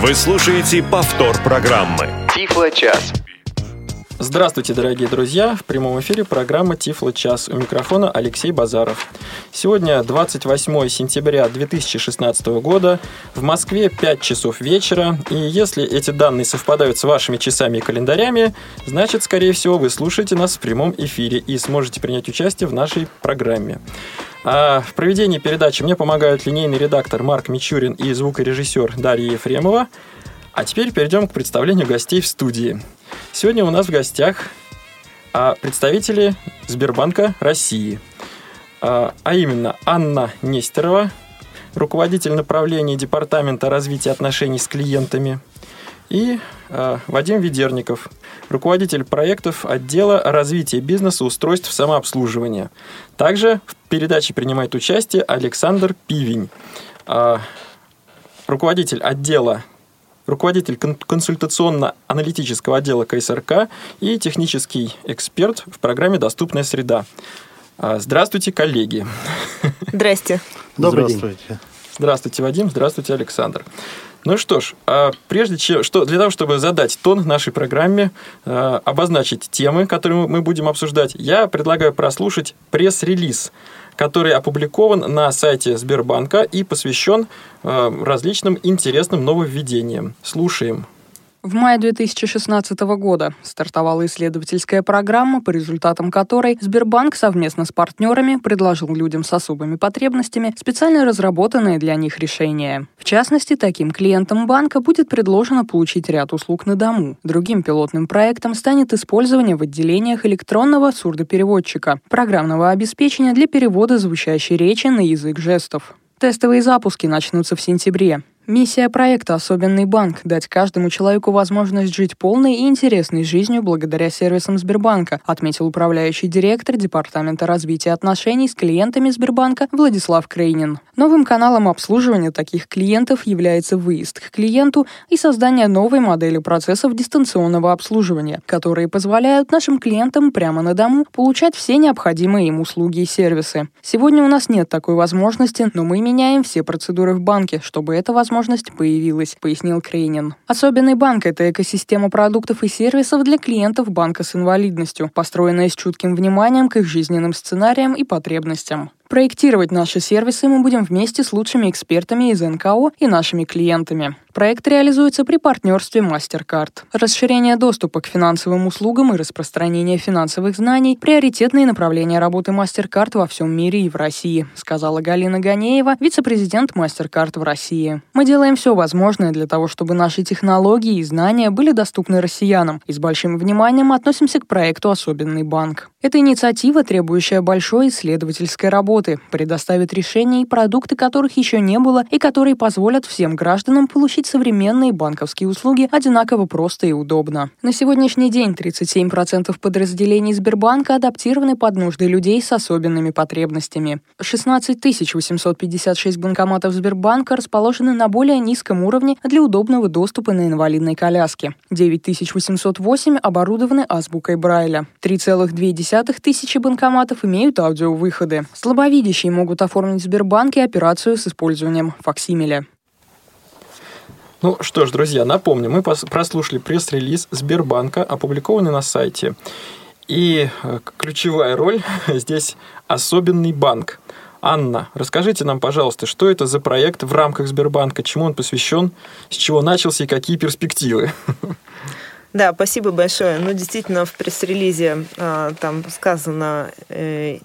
Вы слушаете повтор программы. Тифло-час. Здравствуйте, дорогие друзья! В прямом эфире программа Тифло час. У микрофона Алексей Базаров. Сегодня 28 сентября 2016 года. В Москве 5 часов вечера. И если эти данные совпадают с вашими часами и календарями, значит, скорее всего, вы слушаете нас в прямом эфире и сможете принять участие в нашей программе. А в проведении передачи мне помогают линейный редактор Марк Мичурин и звукорежиссер Дарья Ефремова. А теперь перейдем к представлению гостей в студии. Сегодня у нас в гостях а, представители Сбербанка России, а, а именно Анна Нестерова, руководитель направления Департамента развития отношений с клиентами, и а, Вадим Ведерников, руководитель проектов отдела развития бизнеса устройств самообслуживания. Также в передаче принимает участие Александр Пивень, руководитель отдела руководитель консультационно-аналитического отдела КСРК и технический эксперт в программе «Доступная среда». А, здравствуйте, коллеги. Здрасте. Добрый Здравствуйте. день. Здравствуйте, Вадим. Здравствуйте, Александр. Ну что ж, а прежде чем, что, для того, чтобы задать тон нашей программе, а, обозначить темы, которые мы будем обсуждать, я предлагаю прослушать пресс-релиз который опубликован на сайте Сбербанка и посвящен э, различным интересным нововведениям. Слушаем. В мае 2016 года стартовала исследовательская программа, по результатам которой Сбербанк совместно с партнерами предложил людям с особыми потребностями специально разработанные для них решения. В частности, таким клиентам банка будет предложено получить ряд услуг на дому. Другим пилотным проектом станет использование в отделениях электронного сурдопереводчика, программного обеспечения для перевода звучащей речи на язык жестов. Тестовые запуски начнутся в сентябре. Миссия проекта «Особенный банк» — дать каждому человеку возможность жить полной и интересной жизнью благодаря сервисам Сбербанка, отметил управляющий директор Департамента развития отношений с клиентами Сбербанка Владислав Крейнин. Новым каналом обслуживания таких клиентов является выезд к клиенту и создание новой модели процессов дистанционного обслуживания, которые позволяют нашим клиентам прямо на дому получать все необходимые им услуги и сервисы. Сегодня у нас нет такой возможности, но мы меняем все процедуры в банке, чтобы эта возможность возможность появилась, пояснил Крейнин. Особенный банк – это экосистема продуктов и сервисов для клиентов банка с инвалидностью, построенная с чутким вниманием к их жизненным сценариям и потребностям. Проектировать наши сервисы мы будем вместе с лучшими экспертами из НКО и нашими клиентами. Проект реализуется при партнерстве MasterCard. Расширение доступа к финансовым услугам и распространение финансовых знаний – приоритетные направления работы MasterCard во всем мире и в России, сказала Галина Ганеева, вице-президент MasterCard в России. Мы делаем все возможное для того, чтобы наши технологии и знания были доступны россиянам, и с большим вниманием относимся к проекту «Особенный банк». Эта инициатива, требующая большой исследовательской работы, предоставит решения и продукты, которых еще не было, и которые позволят всем гражданам получить современные банковские услуги одинаково просто и удобно. На сегодняшний день 37% подразделений Сбербанка адаптированы под нужды людей с особенными потребностями. 16 856 банкоматов Сбербанка расположены на более низком уровне для удобного доступа на инвалидной коляске. 9808 оборудованы азбукой Брайля. 3,2 тысячи банкоматов имеют аудиовыходы. Слабовидящие могут оформить в Сбербанке операцию с использованием факсимиля. Ну что ж, друзья, напомню, мы прослушали пресс-релиз Сбербанка, опубликованный на сайте. И э, ключевая роль здесь особенный банк. Анна, расскажите нам, пожалуйста, что это за проект в рамках Сбербанка, чему он посвящен, с чего начался и какие перспективы? Да, спасибо большое. Ну, действительно, в пресс-релизе а, там сказано э,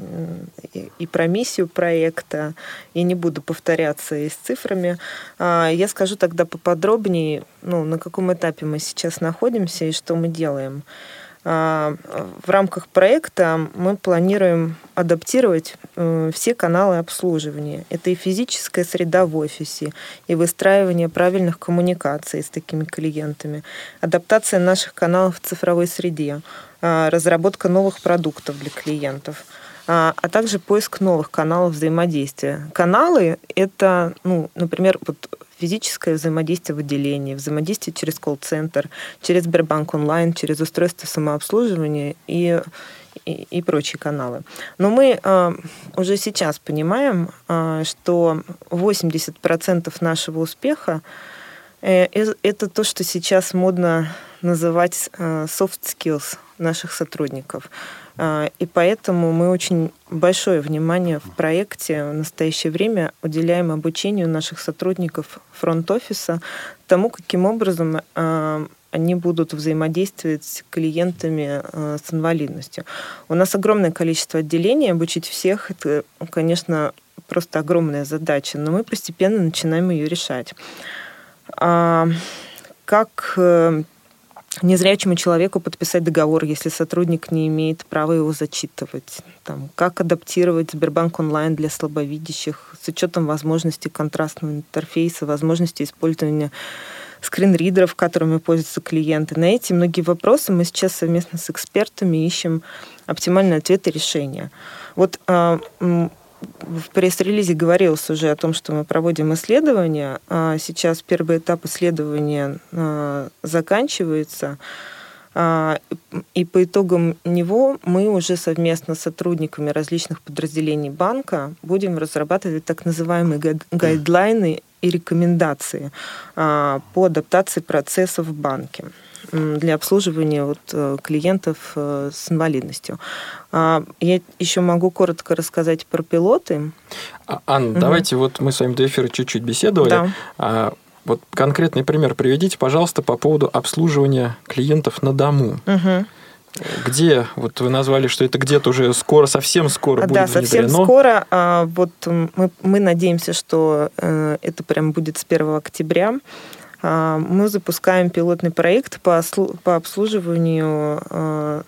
и, про миссию проекта, и не буду повторяться и с цифрами. А, я скажу тогда поподробнее, ну, на каком этапе мы сейчас находимся и что мы делаем. В рамках проекта мы планируем адаптировать э, все каналы обслуживания. Это и физическая среда в офисе, и выстраивание правильных коммуникаций с такими клиентами, адаптация наших каналов в цифровой среде, а, разработка новых продуктов для клиентов – а, а также поиск новых каналов взаимодействия. Каналы — это, ну, например, вот физическое взаимодействие в отделении, взаимодействие через колл-центр, через Сбербанк онлайн, через устройство самообслуживания и, и, и прочие каналы. Но мы э, уже сейчас понимаем, э, что 80% нашего успеха Э, это то, что сейчас модно называть soft skills наших сотрудников. И поэтому мы очень большое внимание в проекте в настоящее время уделяем обучению наших сотрудников фронт-офиса тому, каким образом они будут взаимодействовать с клиентами э, с инвалидностью. У нас огромное количество отделений, обучить всех, это, конечно, просто огромная задача, но мы постепенно начинаем ее решать. А, как э, незрячему человеку подписать договор, если сотрудник не имеет права его зачитывать. Там, как адаптировать Сбербанк онлайн для слабовидящих с учетом возможности контрастного интерфейса, возможности использования скринридеров, которыми пользуются клиенты. На эти многие вопросы мы сейчас совместно с экспертами ищем оптимальные ответы и решения. Вот а, в пресс-релизе говорилось уже о том, что мы проводим исследования. А сейчас первый этап исследования а, заканчивается. И по итогам него мы уже совместно с сотрудниками различных подразделений банка будем разрабатывать так называемые гайдлайны и рекомендации а, по адаптации процессов в банке для обслуживания вот э, клиентов э, с инвалидностью. А, я еще могу коротко рассказать про пилоты. А, Анна, угу. давайте вот мы с вами до эфира чуть-чуть беседовали. Да. Вот конкретный пример приведите, пожалуйста, по поводу обслуживания клиентов на дому. Угу. Где? Вот вы назвали, что это где-то уже скоро, совсем скоро будет Да, совсем скоро. А вот мы, мы надеемся, что э, это прям будет с 1 октября. А, мы запускаем пилотный проект по, обслуживанию а,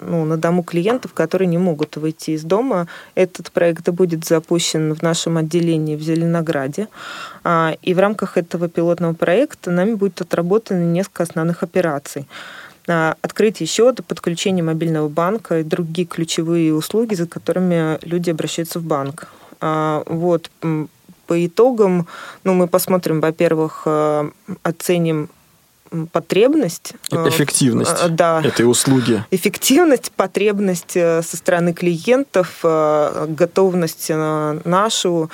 ну, на дому клиентов, которые не могут выйти из дома. Этот проект будет запущен в нашем отделении в Зеленограде. А, и в рамках этого пилотного проекта нами будет отработано несколько основных операций открытие счета, подключение мобильного банка и другие ключевые услуги, за которыми люди обращаются в банк. Вот. По итогам, ну, мы посмотрим, во-первых, э, оценим потребность. Э, эффективность э, да, этой услуги. Эффективность, потребность со стороны клиентов, готовность нашу,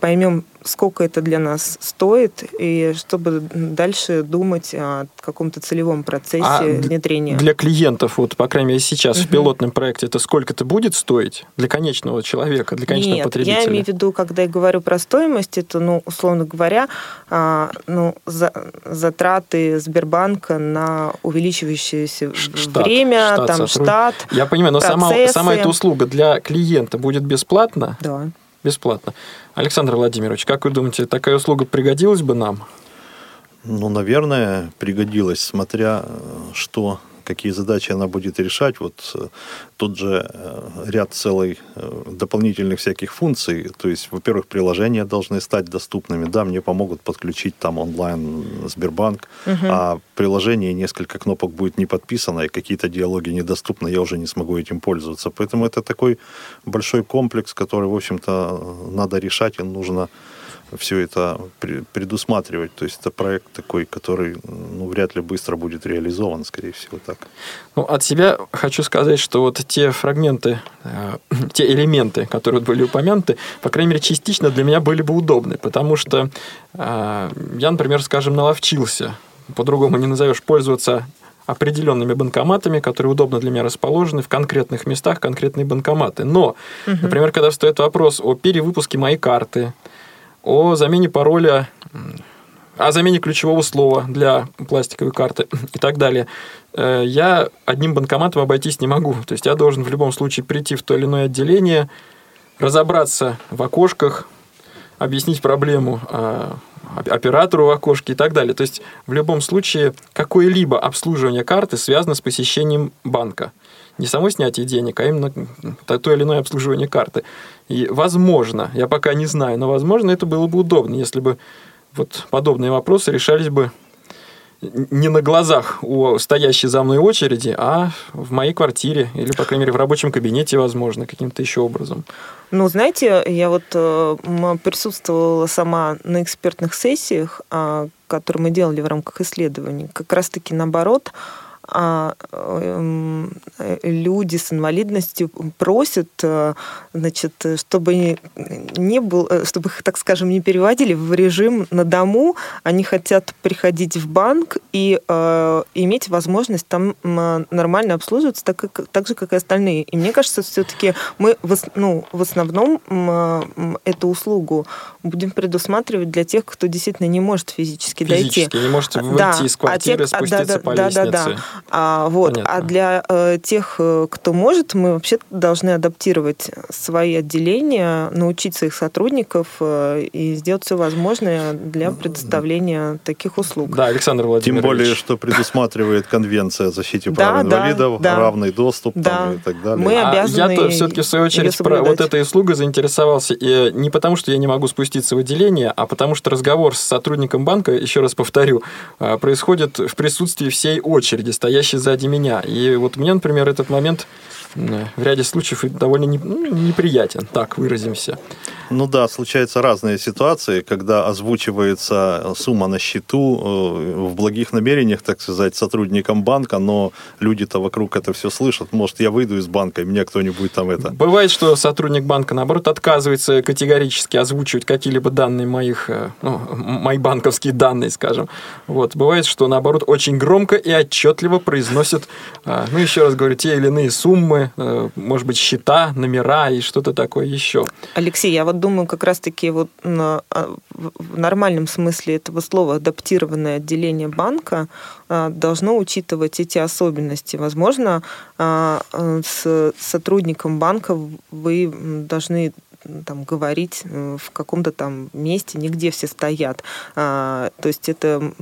поймем, сколько это для нас стоит, и чтобы дальше думать о каком-то целевом процессе а внедрения. Для клиентов, вот, по крайней мере, сейчас угу. в пилотном проекте, это сколько это будет стоить для конечного человека, для конечного Нет, потребителя? я имею в виду, когда я говорю про стоимость, это, ну, условно говоря, а, ну, за, затраты Сбербанка на увеличивающееся штат, время, штат, там, штат, Я понимаю, но сама, сама эта услуга для клиента будет бесплатна? Да бесплатно. Александр Владимирович, как вы думаете, такая услуга пригодилась бы нам? Ну, наверное, пригодилась, смотря э, что какие задачи она будет решать. Вот э, тот же э, ряд целый э, дополнительных всяких функций. То есть, во-первых, приложения должны стать доступными. Да, мне помогут подключить там онлайн Сбербанк, угу. а приложение несколько кнопок будет не подписано, и какие-то диалоги недоступны, я уже не смогу этим пользоваться. Поэтому это такой большой комплекс, который, в общем-то, надо решать, и нужно все это предусматривать. То есть это проект такой, который ну, вряд ли быстро будет реализован, скорее всего, так. Ну, от себя хочу сказать, что вот те фрагменты, э, те элементы, которые были упомянуты, по крайней мере, частично для меня были бы удобны, потому что э, я, например, скажем, наловчился, по-другому не назовешь, пользоваться определенными банкоматами, которые удобно для меня расположены в конкретных местах, конкретные банкоматы. Но, угу. например, когда встает вопрос о перевыпуске моей карты, о замене пароля, о замене ключевого слова для пластиковой карты и так далее. Э, я одним банкоматом обойтись не могу. То есть я должен в любом случае прийти в то или иное отделение, разобраться в окошках, объяснить проблему а, оператору в окошке и так далее. То есть в любом случае какое-либо обслуживание карты связано с посещением банка не само снятие денег, а именно то или иное обслуживание карты. И возможно, я пока не знаю, но возможно это было бы удобно, если бы вот подобные вопросы решались бы не на глазах у стоящей за мной очереди, а в моей квартире или, по крайней мере, в рабочем кабинете, возможно, каким-то еще образом. Ну, знаете, я вот э, присутствовала сама на экспертных сессиях, э, которые мы делали в рамках исследований. Как раз-таки наоборот, а, люди с инвалидностью просят, э, значит, чтобы не был, э, чтобы их, так скажем, не переводили в режим на дому, они хотят приходить в банк и э, иметь возможность там нормально обслуживаться, так, как, так же, как и остальные. И мне кажется, все-таки мы в, ну, в основном эту услугу будем предусматривать для тех, кто действительно не может физически, физически дойти. не может выйти да, из квартиры, а те, спуститься да, да, по да, лестнице. Да, да. А, вот. а для э, тех, э, кто может, мы вообще должны адаптировать свои отделения, научить своих сотрудников э, и сделать все возможное для предоставления таких услуг. Да, Александр Владимирович. Тем более, что предусматривает Конвенция о защите прав да, инвалидов, да, равный доступ да. там, и так далее. Мы обязаны а я-то все-таки, в свою очередь, про вот этой услугой заинтересовался. И не потому, что я не могу спуститься в отделение, а потому что разговор с сотрудником банка, еще раз повторю, происходит в присутствии всей очереди, стоящей сзади меня. И вот мне, например, этот момент в ряде случаев довольно ну, неприятен, так выразимся. Ну да, случаются разные ситуации, когда озвучивается сумма на счету э, в благих намерениях, так сказать, сотрудникам банка, но люди-то вокруг это все слышат. Может, я выйду из банка, и меня кто-нибудь там это... Бывает, что сотрудник банка, наоборот, отказывается категорически озвучивать какие-либо данные моих, э, ну, мои банковские данные, скажем. Вот. Бывает, что, наоборот, очень громко и отчетливо произносят, э, ну, еще раз говорю, те или иные суммы, может быть, счета, номера и что-то такое еще. Алексей, я вот вот думаю, как раз-таки вот а, в нормальном смысле этого слова адаптированное отделение банка а, должно учитывать эти особенности. Возможно, а, с сотрудником банка вы должны там говорить э, в каком-то там месте, нигде все стоят. А, то есть это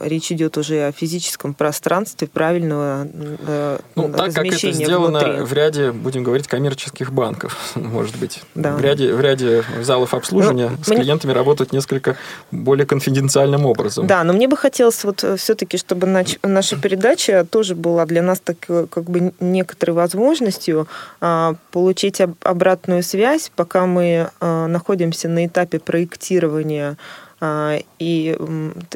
речь идет уже о физическом пространстве правильного э, ну, так как это сделано внутри. в ряде, будем говорить, коммерческих банков, может быть. Да. В, ряде, в ряде залов обслуживания ну, с мне... клиентами работают несколько более конфиденциальным образом. Да, но мне бы хотелось вот э, все-таки, чтобы нач... наша передача тоже была для нас так, как бы некоторой возможностью а, получить обратную связь, пока мы э, находимся на этапе проектирования э, и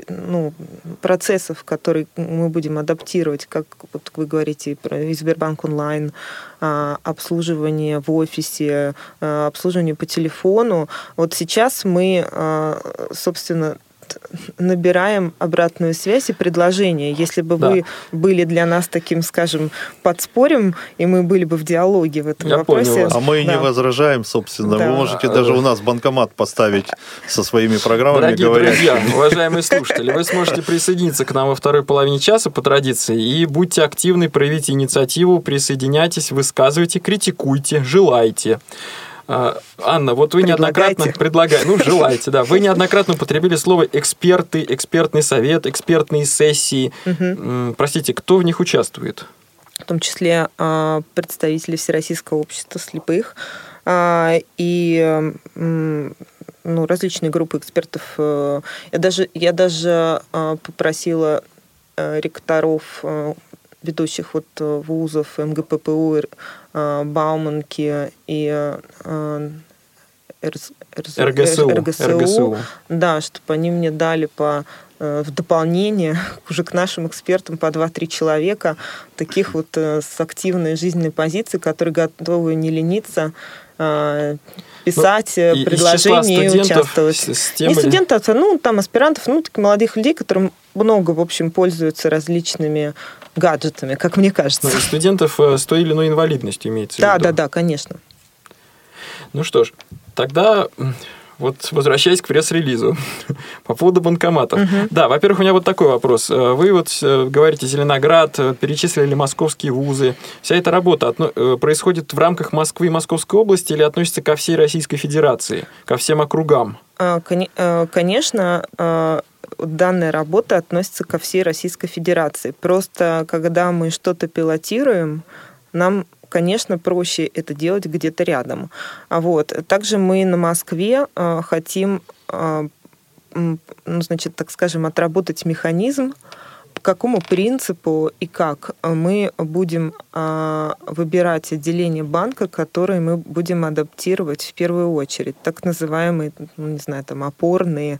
ну, процессов, которые мы будем адаптировать, как вот вы говорите, про Сбербанк онлайн, э, обслуживание в офисе, обслуживание по телефону. Вот сейчас мы, э, набираем обратную связь и предложение. Если бы да. вы были для нас таким, скажем, подспорьем, и мы были бы в диалоге в этом Я вопросе. Понял А мы да. не возражаем, собственно. Да. Вы можете даже у нас банкомат поставить со своими программами. Дорогие говорящими. друзья, уважаемые слушатели, вы сможете присоединиться к нам во второй половине часа по традиции и будьте активны, проявите инициативу, присоединяйтесь, высказывайте, критикуйте, желайте. А, Анна, вот вы неоднократно предлагаете, ну, желаете, да, вы неоднократно употребили слово эксперты, экспертный совет, экспертные сессии. Угу. Простите, кто в них участвует? В том числе а, представители Всероссийского общества слепых а, и ну, различные группы экспертов. Э, я даже, я даже попросила э, ректоров э, ведущих вот вузов МГППУ Бауманки и э, РГСУ, РГСУ, РГСУ, да, чтобы они мне дали по э, в дополнение уже к нашим экспертам по 2-3 человека, таких вот с активной жизненной позицией, которые готовы не лениться, писать ну, предложения и, и участвовать. С, с тем не или... студентов, а, ну, там аспирантов, ну, таких молодых людей, которые много, в общем, пользуются различными гаджетами, как мне кажется. Ну, студентов э, с той или иной инвалидностью имеется да, в виду. Да, да, да, конечно. Ну что ж, тогда вот возвращаясь к пресс-релизу по поводу банкоматов. Угу. Да, во-первых, у меня вот такой вопрос. Э, вы вот э, говорите Зеленоград, перечислили московские вузы. Вся эта работа происходит в рамках Москвы и Московской области или относится ко всей Российской Федерации, ко всем округам? А, конечно, данная работа относится ко всей Российской Федерации. Просто когда мы что-то пилотируем, нам конечно, проще это делать где-то рядом. А вот. Также мы на Москве э, хотим, э, ну, значит, так скажем, отработать механизм по какому принципу и как мы будем выбирать отделение банка, которые мы будем адаптировать в первую очередь, так называемые, ну, не знаю, там опорные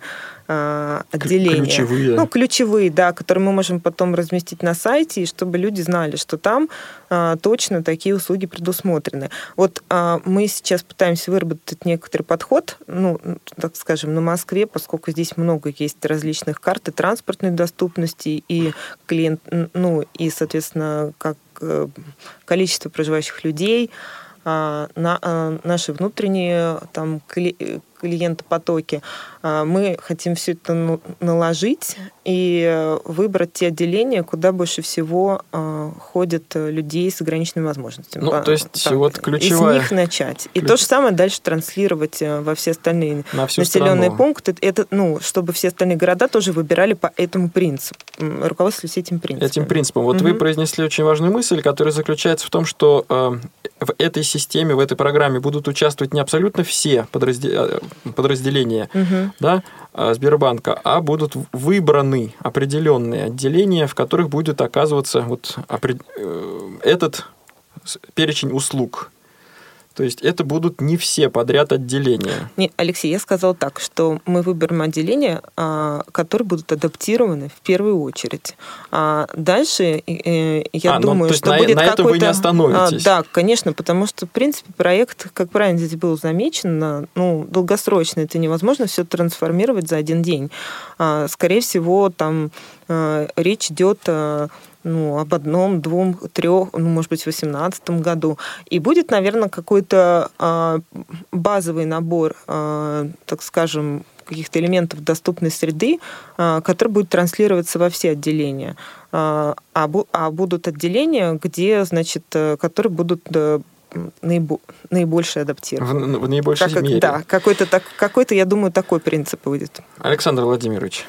отделения. Ключевые. Ну, ключевые, да, которые мы можем потом разместить на сайте, и чтобы люди знали, что там точно такие услуги предусмотрены. Вот мы сейчас пытаемся выработать некоторый подход, ну, так скажем, на Москве, поскольку здесь много есть различных карт и транспортной доступности, и клиент, ну, и, соответственно, как э, количество проживающих людей, а, на, а, наши внутренние там, клиентопотоки. А, мы хотим все это наложить и выбрать те отделения, куда больше всего ходят людей с ограниченными возможностями. Ну, то есть так, вот ключевая... Из них начать. И Ключ... то же самое дальше транслировать э, во все остальные На населенные страну. пункты. Это, ну, чтобы все остальные города тоже выбирали по этому принципу, руководствовались этим принципом. Этим принципом. Вот угу. вы произнесли очень важную мысль, которая заключается в том, что э, в этой системе, в этой программе будут участвовать не абсолютно все э, подразделения угу. да, э, Сбербанка, а будут выбраны определенные отделения, в которых будет оказываться вот э, этот перечень услуг. То есть это будут не все подряд отделения. Не, Алексей, я сказал так, что мы выберем отделения, а, которые будут адаптированы в первую очередь. А дальше я а, ну, думаю, ну, что на, будет на этом вы не остановитесь. Да, конечно, потому что, в принципе, проект, как правильно здесь было замечено, ну, долгосрочно это невозможно все трансформировать за один день. Скорее всего, там речь идет ну, об одном, двум, трех, ну, может быть, в 2018 году. И будет, наверное, какой-то э, базовый набор, э, так скажем, каких-то элементов доступной среды, э, который будет транслироваться во все отделения. Э, а, бу- а будут отделения, где, значит, э, которые будут э, наибо, наибольше адаптированы. В, в наибольшей как, мере. Да, какой-то, так, какой-то, я думаю, такой принцип будет. Александр Владимирович,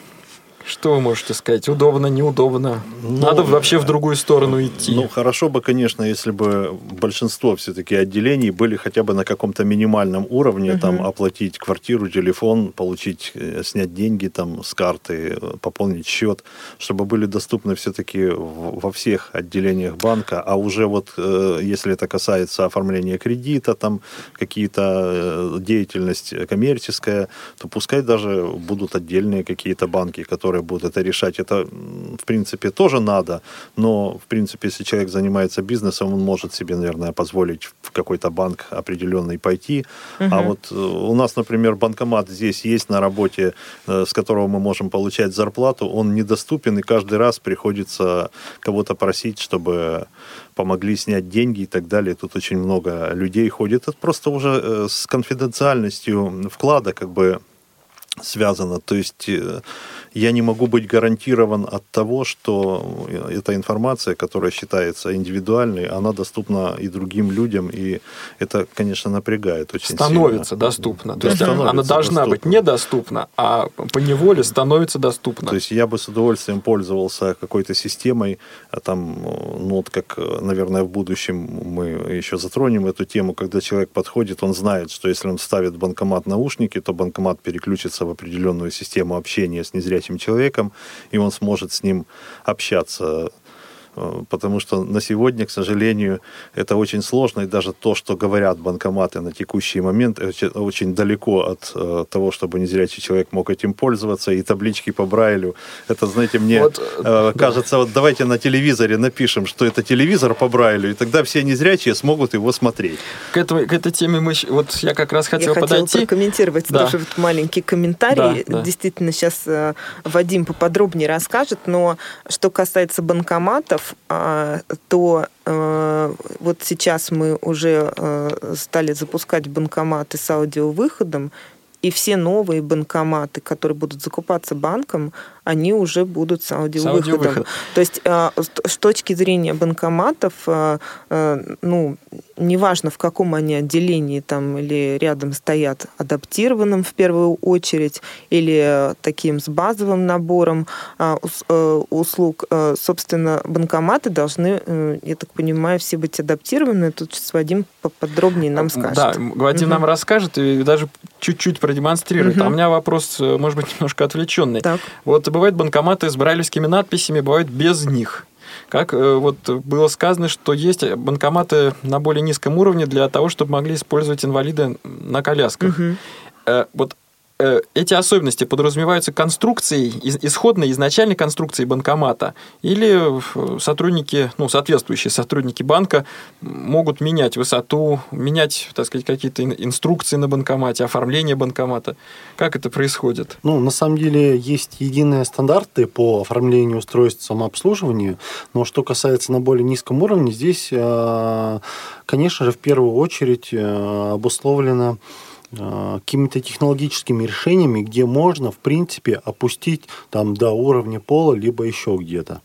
что вы можете сказать? Удобно, неудобно? Ну, Надо вообще в другую сторону идти? Ну, хорошо бы, конечно, если бы большинство все-таки отделений были хотя бы на каком-то минимальном уровне, угу. там, оплатить квартиру, телефон, получить, э, снять деньги там с карты, э, пополнить счет, чтобы были доступны все-таки во всех отделениях банка, а уже вот, э, если это касается оформления кредита, там, какие-то деятельность коммерческая, то пускай даже будут отдельные какие-то банки, которые которые будут это решать. Это, в принципе, тоже надо, но, в принципе, если человек занимается бизнесом, он может себе, наверное, позволить в какой-то банк определенный пойти. Угу. А вот э, у нас, например, банкомат здесь есть на работе, э, с которого мы можем получать зарплату, он недоступен, и каждый раз приходится кого-то просить, чтобы помогли снять деньги и так далее. Тут очень много людей ходит. Это просто уже э, с конфиденциальностью вклада как бы связано. То есть я не могу быть гарантирован от того, что эта информация, которая считается индивидуальной, она доступна и другим людям, и это, конечно, напрягает очень Становится сильно. доступна. То есть она должна доступна. быть недоступна, а по неволе становится доступна. То есть я бы с удовольствием пользовался какой-то системой, а там, ну вот как, наверное, в будущем мы еще затронем эту тему, когда человек подходит, он знает, что если он ставит банкомат наушники, то банкомат переключится в определенную систему общения с незрячим этим человеком, и он сможет с ним общаться потому что на сегодня, к сожалению, это очень сложно, и даже то, что говорят банкоматы на текущий момент, очень далеко от э, того, чтобы незрячий человек мог этим пользоваться, и таблички по Брайлю. Это, знаете, мне вот, э, кажется, да. вот давайте на телевизоре напишем, что это телевизор по Брайлю, и тогда все незрячие смогут его смотреть. К, этому, к этой теме мы, вот я как раз хотел я подойти. хотела прокомментировать да. тоже вот маленький комментарий. Да, да. Действительно, сейчас Вадим поподробнее расскажет, но что касается банкоматов, банкоматов, а, то э, вот сейчас мы уже э, стали запускать банкоматы с аудиовыходом, и все новые банкоматы, которые будут закупаться банком, они уже будут с аудиовыходом. С аудиовыходом. То есть э, с точки зрения банкоматов, ну, неважно в каком они отделении там или рядом стоят адаптированным в первую очередь или таким с базовым набором а, э, услуг, э, собственно, банкоматы должны, э, я так понимаю, все быть адаптированы. Тут сейчас Вадим подробнее нам скажет. Да, Вадим угу. нам расскажет и даже чуть-чуть продемонстрирует. Угу. А у меня вопрос, может быть, немножко отвлеченный. Так. Вот бывают банкоматы с брайлевскими надписями, бывают без них. Как э, вот было сказано, что есть банкоматы на более низком уровне для того, чтобы могли использовать инвалиды на колясках. Угу. Вот Э, эти особенности подразумеваются конструкцией, исходной, изначальной конструкцией банкомата, или э, сотрудники, ну, соответствующие сотрудники банка могут менять высоту, менять, так сказать, какие-то инструкции на банкомате, оформление банкомата. Как это происходит? Ну, на самом деле есть единые стандарты по оформлению устройств самообслуживания, но что касается на более низком уровне, здесь, э, конечно же, в первую очередь обусловлено Э, какими-то технологическими решениями, где можно, в принципе, опустить там до уровня пола, либо еще где-то.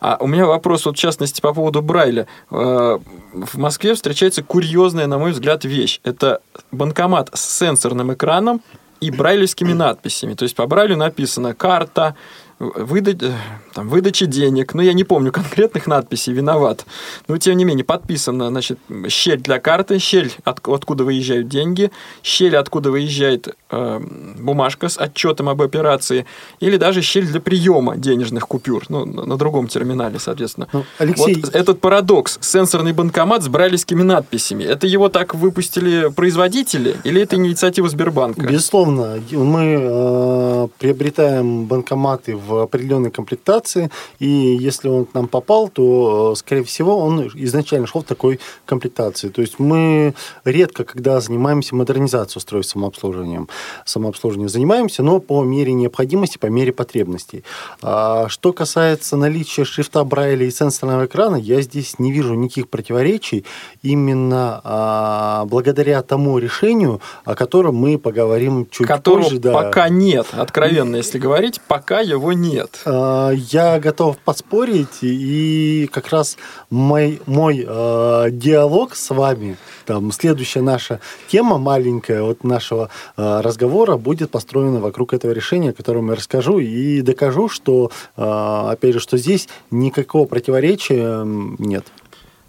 А у меня вопрос, вот, в частности, по поводу Брайля. Э, в Москве встречается курьезная, на мой взгляд, вещь. Это банкомат с сенсорным экраном и брайлевскими надписями. То есть по Брайлю написано «карта», выда... Э, там, выдачи денег, ну, я не помню конкретных надписей, виноват. Но, тем не менее, подписано, значит, щель для карты, щель, от, откуда выезжают деньги, щель, откуда выезжает э, бумажка с отчетом об операции, или даже щель для приема денежных купюр, ну, на, на другом терминале, соответственно. Ну, Алексей... Вот этот парадокс, сенсорный банкомат с брайлевскими надписями, это его так выпустили производители, или это инициатива Сбербанка? Безусловно, мы э, приобретаем банкоматы в в определенной комплектации, и если он к нам попал, то, э, скорее всего, он изначально шел в такой комплектации. То есть мы редко, когда занимаемся модернизацией устройств самообслуживанием, самообслуживанием занимаемся, но по мере необходимости, по мере потребностей. А что касается наличия шрифта Брайля и сенсорного экрана, я здесь не вижу никаких противоречий именно а, благодаря тому решению, о котором мы поговорим чуть Которого позже. Да. пока нет, откровенно, если говорить, пока его нет. А, я готов поспорить, и как раз мой, мой э, диалог с вами, там, следующая наша тема маленькая от нашего э, разговора будет построена вокруг этого решения, которое я расскажу, и докажу, что, э, опять же, что здесь никакого противоречия нет.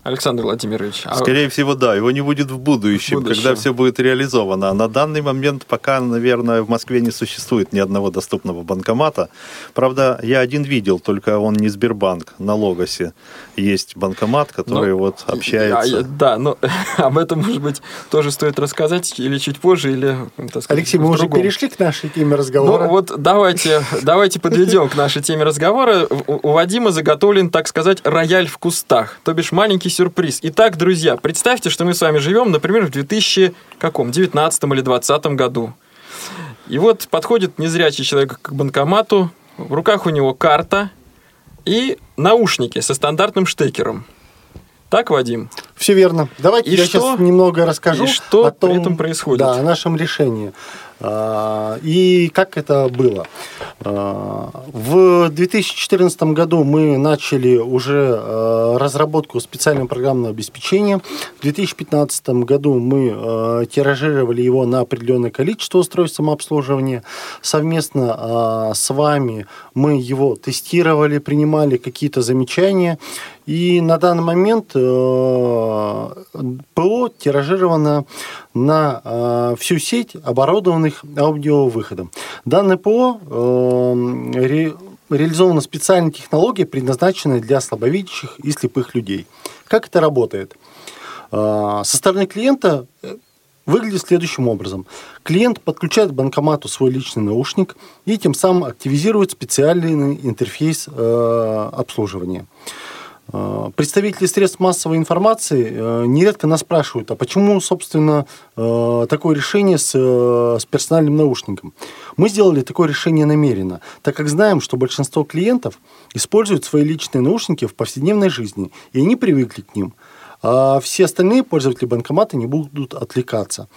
Александр Владимирович. А... Скорее всего, да, его не будет в будущем, в будущем, когда все будет реализовано. А на данный момент пока, наверное, в Москве не существует ни одного доступного банкомата. Правда, я один видел, только он не Сбербанк, на Логосе есть банкомат, который ну, вот общается. Я, да, но об этом, может быть, тоже стоит рассказать или чуть позже, или... Так сказать, Алексей, мы уже перешли к нашей теме разговора. Ну вот давайте, давайте подведем к нашей теме разговора. У Вадима заготовлен, так сказать, рояль в кустах, то бишь маленький сюрприз. Итак, друзья, представьте, что мы с вами живем, например, в 2019 или 2020 году. И вот подходит незрячий человек к банкомату, в руках у него карта и наушники со стандартным штекером. Так, Вадим? Все верно. Давайте и я что, сейчас немного расскажу и что о том, при этом происходит. Да, о нашем решении. А, и как это было? А, в 2014 году мы начали уже а, разработку специального программного обеспечения. В 2015 году мы тиражировали его на определенное количество устройств самообслуживания. Совместно с вами мы его тестировали, принимали какие-то замечания. И на данный момент ПО тиражировано на всю сеть оборудованных их аудиовыходом. Данное ПО э, ре, реализована специальная технология, предназначенная для слабовидящих и слепых людей. Как это работает? Э, со стороны клиента э, выглядит следующим образом. Клиент подключает к банкомату свой личный наушник и тем самым активизирует специальный интерфейс э, обслуживания. Представители средств массовой информации э, нередко нас спрашивают, а почему, собственно, э, такое решение с, с персональным наушником? Мы сделали такое решение намеренно, так как знаем, что большинство клиентов используют свои личные наушники в повседневной жизни, и они привыкли к ним, а все остальные пользователи банкомата не будут отвлекаться.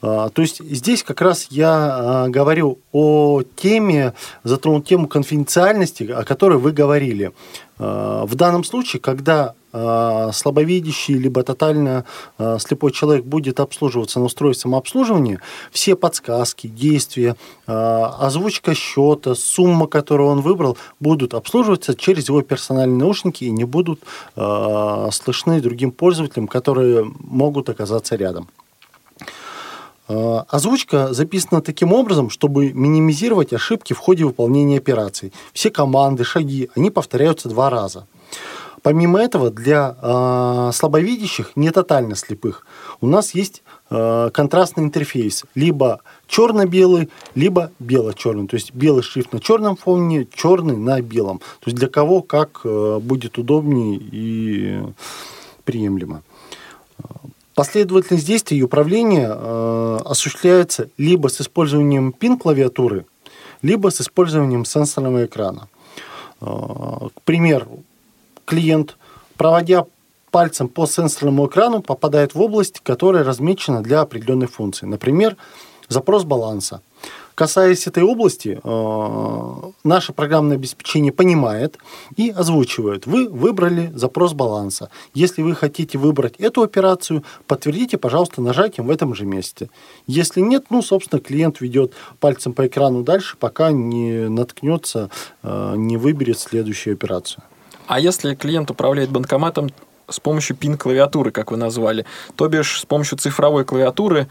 То есть здесь как раз я говорю о теме, затронул тему конфиденциальности, о которой вы говорили. Э, в данном случае, когда э, слабовидящий либо тотально э, слепой человек будет обслуживаться на устройстве самообслуживания, все подсказки, действия, озвучка счета, сумма, которую он выбрал, будут обслуживаться через его персональные наушники и не будут слышны другим пользователям, которые могут оказаться рядом. Э, озвучка записана таким образом, чтобы минимизировать ошибки в ходе выполнения операций. Все команды, шаги, они повторяются два раза. Помимо этого, для э, слабовидящих, не тотально слепых, у нас есть э, контрастный интерфейс. Либо черно-белый, либо бело-черный. То есть белый шрифт на черном фоне, черный на белом. То есть для кого как э, будет удобнее и приемлемо. Последовательность действий и управления э, осуществляется либо с использованием пин-клавиатуры, либо с использованием сенсорного экрана. Э, к примеру, клиент, проводя пальцем по сенсорному экрану, попадает в область, которая размечена для определенной функции. Например, запрос баланса. Касаясь этой области, э, наше программное обеспечение понимает и озвучивает. Вы выбрали запрос баланса. Если вы хотите выбрать эту операцию, подтвердите, пожалуйста, нажатием в этом же месте. Если нет, ну, собственно, клиент ведет пальцем по экрану дальше, пока не наткнется, э, не выберет следующую операцию. А если клиент управляет банкоматом с помощью пин-клавиатуры, как вы назвали, то бишь с помощью цифровой клавиатуры,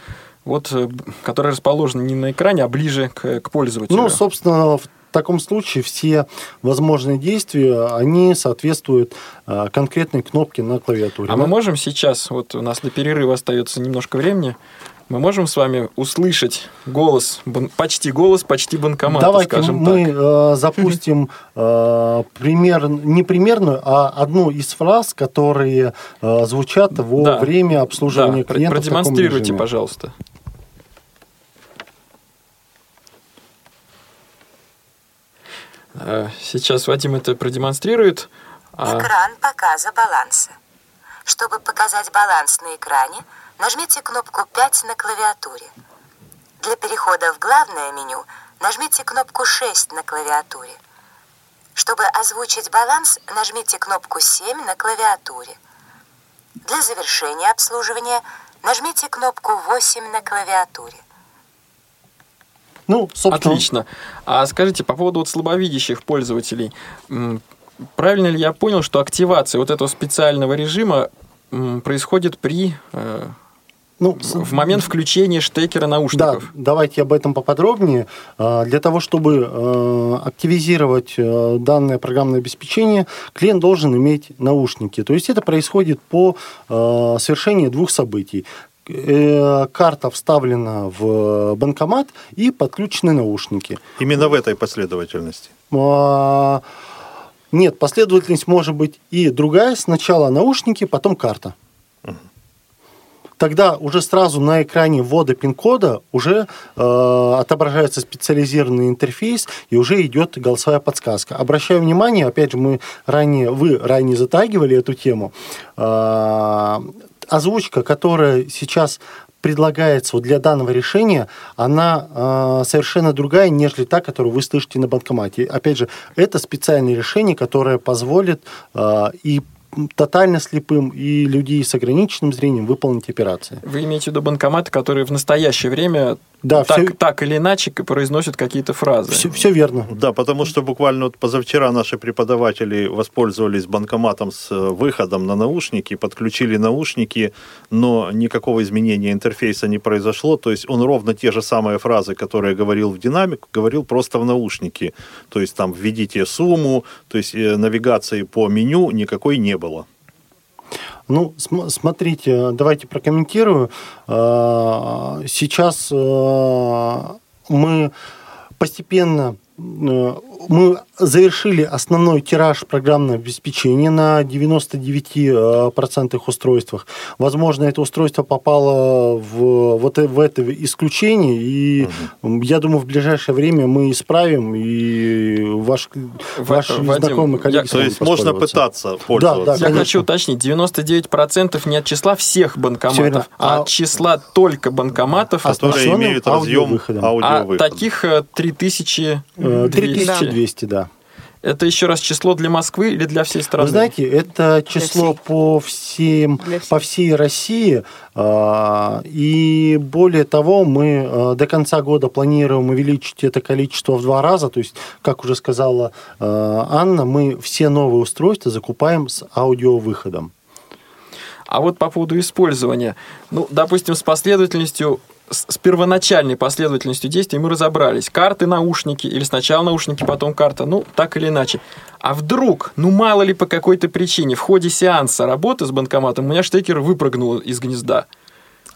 вот, э, которая расположена не на экране, а ближе к, к пользователю. Ну, собственно, в таком случае все возможные действия, они соответствуют э, конкретной кнопке на клавиатуре. А мы можем сейчас, вот у нас до перерыва остается немножко времени, мы можем с вами услышать голос, почти голос, почти банкомат, Давайте скажем мы так. Э, запустим э, пример, не примерную, а одну из фраз, которые э, звучат во Да. время обслуживания Да, клиента. продемонстрируйте, пожалуйста. Сейчас Вадим это продемонстрирует. А, Экран показа баланса. Чтобы показать баланс на экране, нажмите кнопку 5 на клавиатуре. Для перехода в главное меню нажмите кнопку 6 на клавиатуре. Чтобы озвучить баланс, нажмите кнопку 7 на клавиатуре. Для завершения обслуживания нажмите кнопку 8 на клавиатуре. Ну, собственно, Отлично. А скажите, по поводу вот слабовидящих пользователей, правильно ли я понял, что активация вот этого специального режима происходит при э, ну, в момент включения штекера Да, наушников? давайте об этом поподробнее. А, Для того, чтобы э, активизировать э, данное программное обеспечение, клиент должен иметь наушники. То есть это происходит по совершении двух событий. Э, Карта вставлена в банкомат и подключены наушники. Именно в этой последовательности. А, Нет, последовательность может быть и другая. Сначала наушники, потом карта. Тогда уже сразу на экране ввода пин-кода уже э, отображается специализированный интерфейс и уже идет голосовая подсказка. Обращаю внимание, опять же, мы ранее, вы ранее затрагивали эту тему. Э, озвучка, которая сейчас предлагается вот для данного решения, она э, совершенно другая, нежели та, которую вы слышите на банкомате. Опять же, это специальное решение, которое позволит э, и тотально слепым, и людей с ограниченным зрением выполнить операции. Вы имеете в виду банкоматы, которые в настоящее время Да, так, все, так или иначе произносят какие-то фразы? все, верно. Да, потому что буквально вот позавчера наши преподаватели воспользовались банкоматом с э, выходом на наушники, подключили наушники, но никакого изменения интерфейса не произошло. То есть он ровно те же самые фразы, которые говорил в динамик, говорил просто в наушники. То есть там введите сумму, то есть э, навигации по меню никакой не было. Ну, см- смотрите, давайте прокомментирую. Э, Сейчас э, мы постепенно э, мы завершили основной тираж программного обеспечения на 99% э, устройствах. Возможно, это устройство попало в, вот э, в это исключение, и угу. я думаю, в ближайшее время мы исправим, и ваш, в, ваши Вадим, знакомые коллеги... Я, то есть можно пытаться пользоваться. Да, да, я хочу уточнить, 99% не от числа всех банкоматов, а, а от числа только банкоматов, которые имеют разъем аудиовыходом. аудиовыходом. А таких э, 3000... 3000 200, да. Это еще раз число для Москвы или для всей страны? Вы знаете, это число всей. по всем, по всей России. А, и более того, мы а, до конца года планируем увеличить это количество в два раза. То есть, как уже сказала а, Анна, мы все новые устройства закупаем с аудиовыходом. А вот по поводу использования. Ну, допустим, с последовательностью с первоначальной последовательностью действий мы разобрались. Карты, наушники, или сначала наушники, потом карта, ну, так или иначе. А вдруг, ну, мало ли по какой-то причине, в ходе сеанса работы с банкоматом у меня штекер выпрыгнул из гнезда.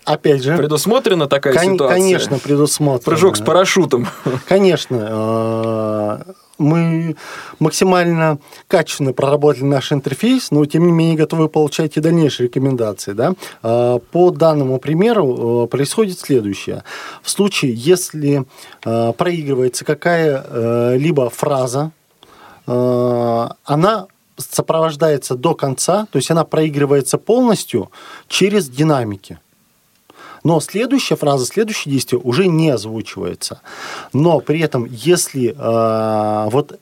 Опять же. Предусмотрена такая Кон- ситуация? Конечно, предусмотрена. Прыжок с парашютом. Конечно. Э, мы максимально качественно проработали наш интерфейс, но тем не менее готовы получать и дальнейшие рекомендации. Да? А, по данному примеру э, происходит следующее. В случае, если э, проигрывается какая-либо фраза, э, она сопровождается до конца, то есть она проигрывается полностью через динамики. Но следующая фраза, следующее действие уже не озвучивается. Но при этом, если э, вот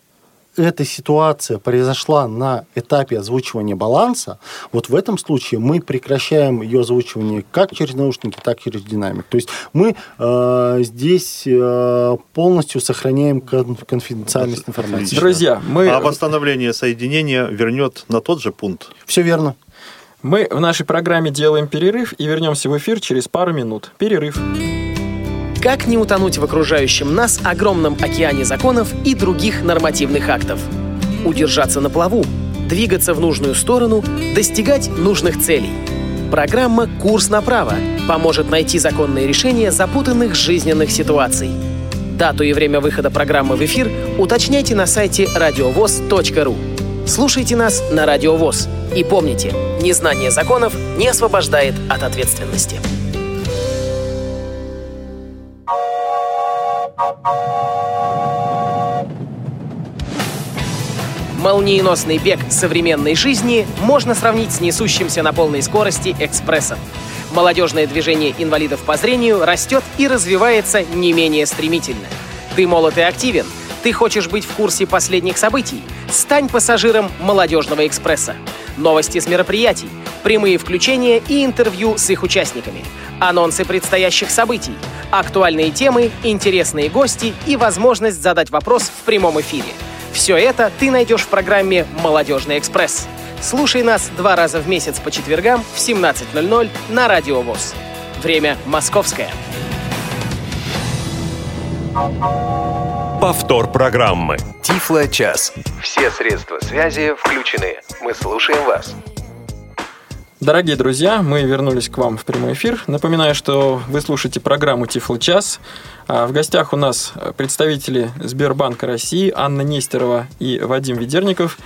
эта ситуация произошла на этапе озвучивания баланса, вот в этом случае мы прекращаем ее озвучивание как через наушники, так и через динамик. То есть мы э, здесь э, полностью сохраняем конфиденциальность информации. Друзья, мы... А восстановление соединения вернет на тот же пункт? Все верно. Мы в нашей программе делаем перерыв и вернемся в эфир через пару минут. Перерыв. Как не утонуть в окружающем нас огромном океане законов и других нормативных актов? Удержаться на плаву, двигаться в нужную сторону, достигать нужных целей. Программа «Курс направо» поможет найти законные решения запутанных жизненных ситуаций. Дату и время выхода программы в эфир уточняйте на сайте радиовоз.ру. Слушайте нас на Радио ВОЗ. И помните, незнание законов не освобождает от ответственности. Молниеносный бег современной жизни можно сравнить с несущимся на полной скорости экспрессом. Молодежное движение инвалидов по зрению растет и развивается не менее стремительно. Ты молод и активен – ты хочешь быть в курсе последних событий? Стань пассажиром «Молодежного экспресса». Новости с мероприятий, прямые включения и интервью с их участниками, анонсы предстоящих событий, актуальные темы, интересные гости и возможность задать вопрос в прямом эфире. Все это ты найдешь в программе «Молодежный экспресс». Слушай нас два раза в месяц по четвергам в 17.00 на Радио ВОЗ. Время московское. Повтор программы. Тифло час. Все средства связи включены. Мы слушаем вас. Дорогие друзья, мы вернулись к вам в прямой эфир. Напоминаю, что вы слушаете программу Тифло час. А в гостях у нас представители Сбербанка России Анна Нестерова и Вадим Ведерников.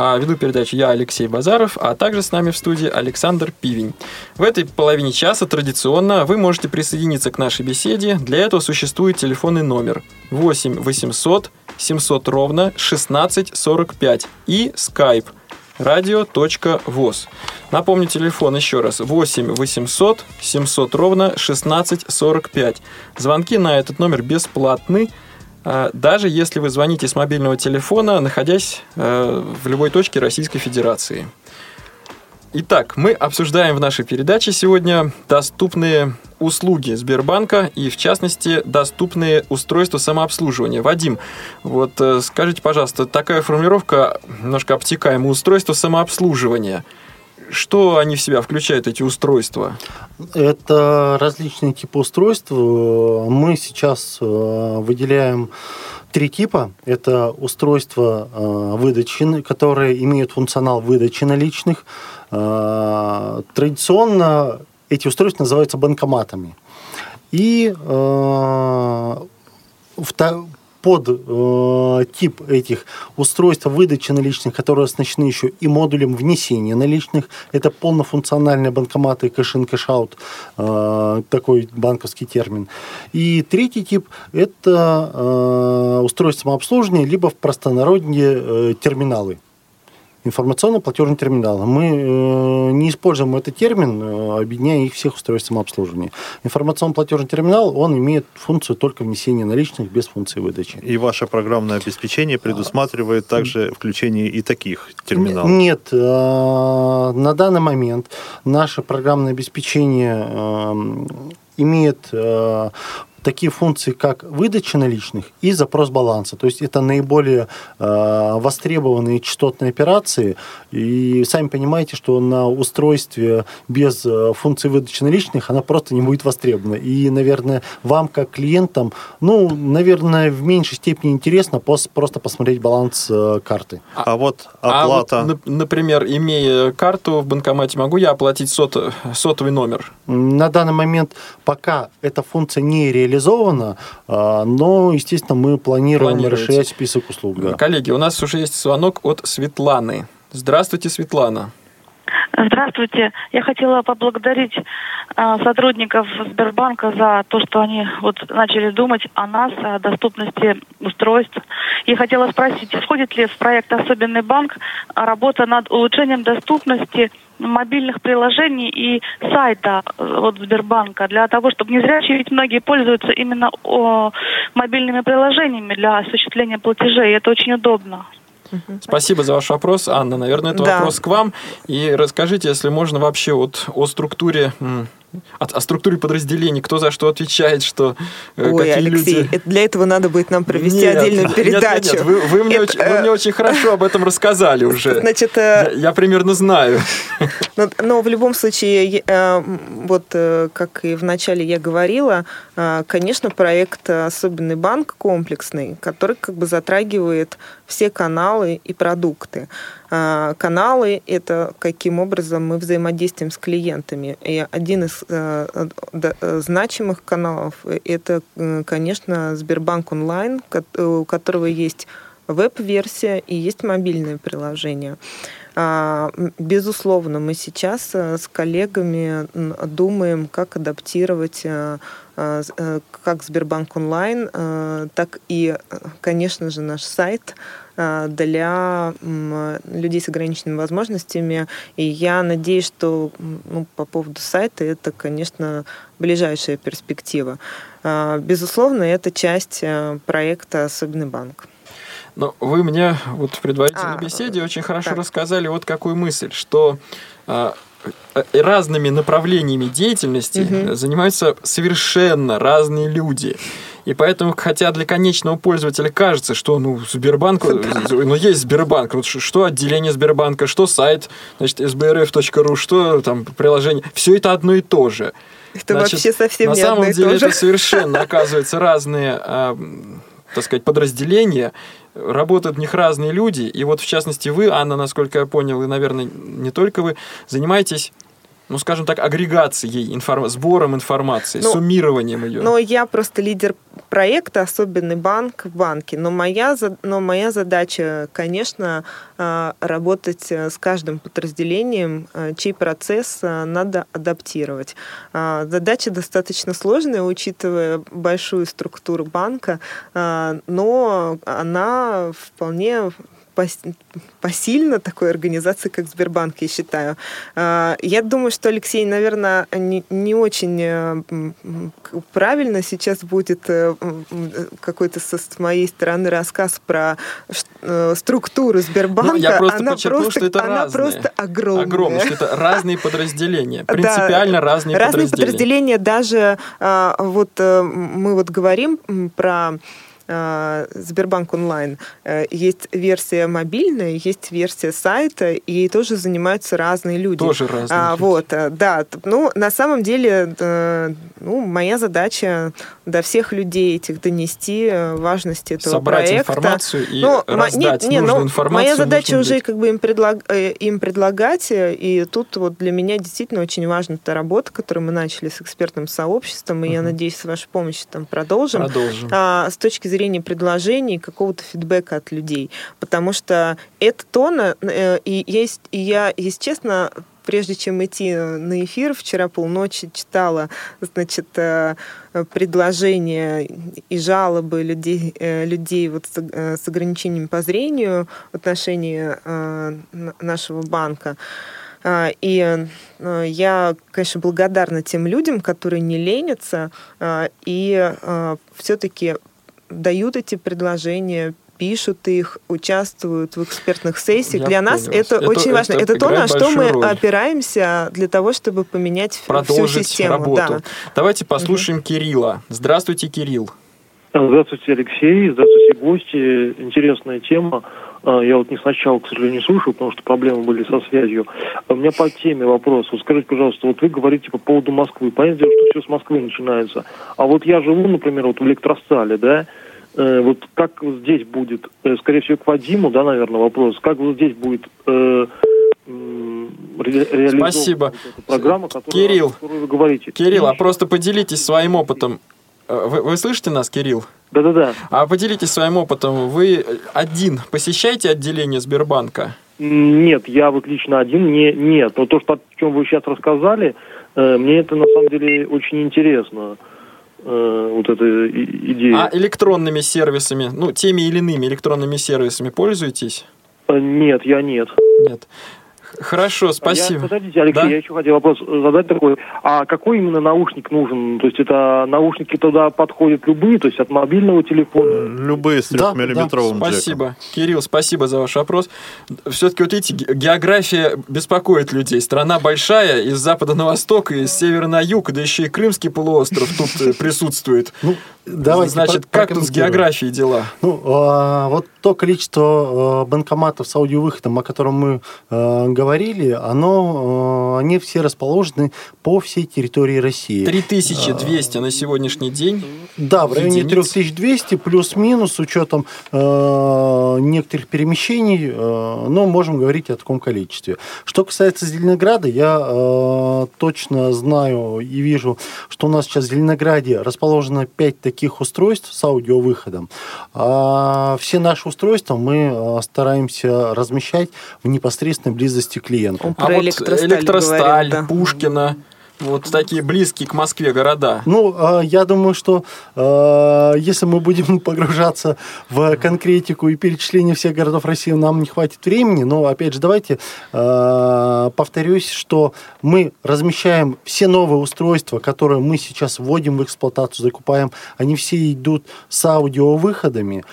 А веду передачу я, Алексей Базаров, а также с нами в студии Александр Пивень. В этой половине часа традиционно вы можете присоединиться к нашей беседе. Для этого существует телефонный номер 8 800 700 ровно 1645 и skype радио.воз. Напомню телефон еще раз. 8 800 700 ровно 1645. Звонки на этот номер бесплатны. А, даже если вы звоните с мобильного телефона, находясь э, в любой точке Российской Федерации. Итак, мы обсуждаем в нашей передаче сегодня доступные услуги Сбербанка и, в частности, доступные устройства самообслуживания. Вадим, вот э, скажите, пожалуйста, такая формулировка немножко обтекаемое устройство самообслуживания – что они в себя включают, эти устройства? Это различные типы устройств. Мы сейчас э, выделяем три типа. Это устройства э, выдачи, которые имеют функционал выдачи наличных. Э, традиционно эти устройства называются банкоматами. И под э, тип этих устройств выдачи наличных, которые оснащены еще и модулем внесения наличных. Это полнофункциональные банкоматы cash-in, cash-out, э, такой банковский термин. И третий тип – это э, устройство самообслуживания, либо в простонародье э, терминалы. Информационный платежный терминал. Мы э, не используем этот термин, э, объединяя их всех устройств самообслуживания. Информационный платежный терминал, он имеет функцию только внесения наличных без функции выдачи. И ваше программное обеспечение предусматривает также включение и таких терминалов? Нет. Э, на данный момент наше программное обеспечение имеет такие функции, как выдача наличных и запрос баланса. То есть это наиболее э, востребованные частотные операции. И сами понимаете, что на устройстве без э, функции выдачи наличных она просто не будет востребована. И, наверное, вам как клиентам, ну, наверное, в меньшей степени интересно просто посмотреть баланс э, карты. А, а вот оплата... А вот, например, имея карту в банкомате, могу я оплатить сот, сотовый номер? На данный момент пока эта функция не реализована, реализовано, а, но, естественно, мы планируем расширять список услуг. Да. Коллеги, у нас уже есть звонок от Светланы. Здравствуйте, Светлана. Здравствуйте. Я хотела поблагодарить э, сотрудников Сбербанка за то, что они вот начали думать о нас, о доступности устройств. И хотела спросить, входит ли в проект «Особенный банк» работа над улучшением доступности мобильных приложений и сайта э, вот Сбербанка для того, чтобы не зрячие ведь многие пользуются именно о, мобильными приложениями для осуществления платежей. И это очень удобно. Спасибо за ваш вопрос, Анна. Наверное, это да. вопрос к вам. И расскажите, если можно, вообще вот о структуре о, о структуре подразделений, кто за что отвечает, что э, Ой, какие Алексей, люди... это для этого надо будет нам провести нет, отдельную передачу. Нет, нет, вы, вы, мне это, очень, вы мне очень хорошо об этом рассказали уже. Значит, э, я, я примерно знаю. Но, но в любом случае, э, вот как и вначале я говорила, конечно, проект «Особенный банк» комплексный, который как бы затрагивает все каналы и продукты. А, каналы – это каким образом мы взаимодействуем с клиентами. И один из э, э, значимых каналов – это, э, конечно, Сбербанк онлайн, у которого есть веб-версия и есть мобильное приложение. А, безусловно, мы сейчас с коллегами думаем, как адаптировать как Сбербанк онлайн, так и, конечно же, наш сайт Э, для людей с ограниченными возможностями. И я надеюсь, что ну, по поводу сайта это, конечно, ближайшая перспектива. Э, безусловно, это часть э, проекта «Особенный банк». Но вы мне вот в предварительной а, беседе очень хорошо так. рассказали вот какую мысль, что разными направлениями деятельности угу. занимаются совершенно разные люди. И поэтому, хотя для конечного пользователя кажется, что ну, Сбербанк, да. ну, есть Сбербанк, вот что отделение Сбербанка, что сайт, значит, sbrf.ru, что там приложение, все это одно и то же. Это значит, вообще совсем на не самом одно деле и то это совершенно, оказывается, разные а, так сказать, подразделения, работают в них разные люди, и вот в частности вы, Анна, насколько я понял, и, наверное, не только вы, занимаетесь ну, скажем так, агрегацией, информ... сбором информации, ну, суммированием ее. Но я просто лидер проекта «Особенный банк» в банке. Но моя, но моя задача, конечно, а, работать э, с каждым подразделением, э, чей процесс э, надо адаптировать. Задача достаточно сложная, учитывая большую структуру банка, но она вполне посильно такой организации, как Сбербанк, я считаю. А, я думаю, что Алексей, наверное, не, не очень э, правильно сейчас будет э, какой-то с моей стороны рассказ про э, структуру Сбербанка. Ну, я просто она подчеркну, просто, что это она разные. просто огромная. Огромная, что это разные подразделения, принципиально да, разные, разные подразделения. Разные подразделения, даже а, вот мы вот говорим про Сбербанк онлайн. Э, есть версия мобильная, есть версия сайта, и тоже занимаются разные люди. Тоже разные. А, люди. Вот, э, да. Ну, на самом деле, ну, моя задача до всех людей этих донести важность этого Собрать проекта. информацию и ну, раздать нет, нет, нужную ну, информацию. Моя задача уже как бы им, предлаг, им предлагать, и тут вот для меня действительно очень важна та работа, которую мы начали с экспертным сообществом, и uh-huh. я надеюсь, с вашей помощью там продолжим. Продолжим. А, с точки зрения зрения предложений, какого-то фидбэка от людей. Потому что это тона, э, и, есть, и я, если честно, прежде чем идти на эфир, вчера полночи читала, значит, предложения и жалобы людей, людей вот с ограничениями по зрению в отношении нашего банка. И э, я, конечно, благодарна тем людям, которые не ленятся и все-таки дают эти предложения, пишут их, участвуют в экспертных сессиях. Я для нас это, это очень важно. Это, это то, на что мы роль. опираемся для того, чтобы поменять Продолжить всю систему. Работу. Да. Давайте послушаем угу. Кирилла. Здравствуйте, Кирилл. Здравствуйте, Алексей. Здравствуйте, гости. Интересная тема. А, я вот не сначала, к сожалению, слушал, потому что проблемы были со связью. А у меня по теме вопрос. Вот скажите, пожалуйста, вот вы говорите по поводу Москвы. Понятное дело, что все с Москвы начинается. А вот я живу, например, вот в электростале, да, э, вот как здесь будет, э, скорее всего, к Вадиму, да, наверное, вопрос, как вот здесь будет э, ре Спасибо. программа, которую, Кирилл, вы говорите. Кирилл, а просто поделитесь своим опытом. Э, вы, вы слышите нас, Кирилл? Да-да-да. А поделитесь своим опытом. Вы один посещаете отделение Сбербанка? Нет, я вот лично один не, нет. Но то, что, о чем вы сейчас рассказали, э, мне это на самом деле очень интересно. Э, вот эта идея. А электронными сервисами, ну, теми или иными электронными сервисами пользуетесь? Э, нет, я нет. Нет. Хорошо, спасибо. Я, подождите, Алексей, да? я еще хотел вопрос задать такой. А какой именно наушник нужен? То есть это наушники туда подходят любые, то есть от мобильного телефона? Любые с трехмиллиметровым да, да. Спасибо. Кирилл, спасибо за ваш вопрос. Все-таки вот видите, география беспокоит людей. Страна большая, из запада на восток, и из севера на юг, да еще и Крымский полуостров тут э, присутствует. Ну, Давайте Значит, как тут с географией дела? Ну, а, вот то количество а, банкоматов с аудиовыходом, о котором мы а, говорили, оно, а, они все расположены по всей территории России. 3200 а, на сегодняшний день? Да, в районе единиц. 3200 плюс-минус с учетом а, некоторых перемещений, а, но можем говорить о таком количестве. Что касается Зеленограда, я а, точно знаю и вижу, что у нас сейчас в Зеленограде расположено 5 таких устройств с аудиовыходом. А все наши устройства мы а, стараемся размещать в непосредственной близости клиента. а вот электросталь, говорит, да. Пушкина, вот такие близкие к Москве города. Ну, а, я думаю, что а, если мы будем погружаться в конкретику и перечисление всех городов России, нам не хватит времени. Но, опять же, давайте а, повторюсь, что мы размещаем все новые устройства, которые мы сейчас вводим в эксплуатацию, закупаем, они все идут с аудиовыходами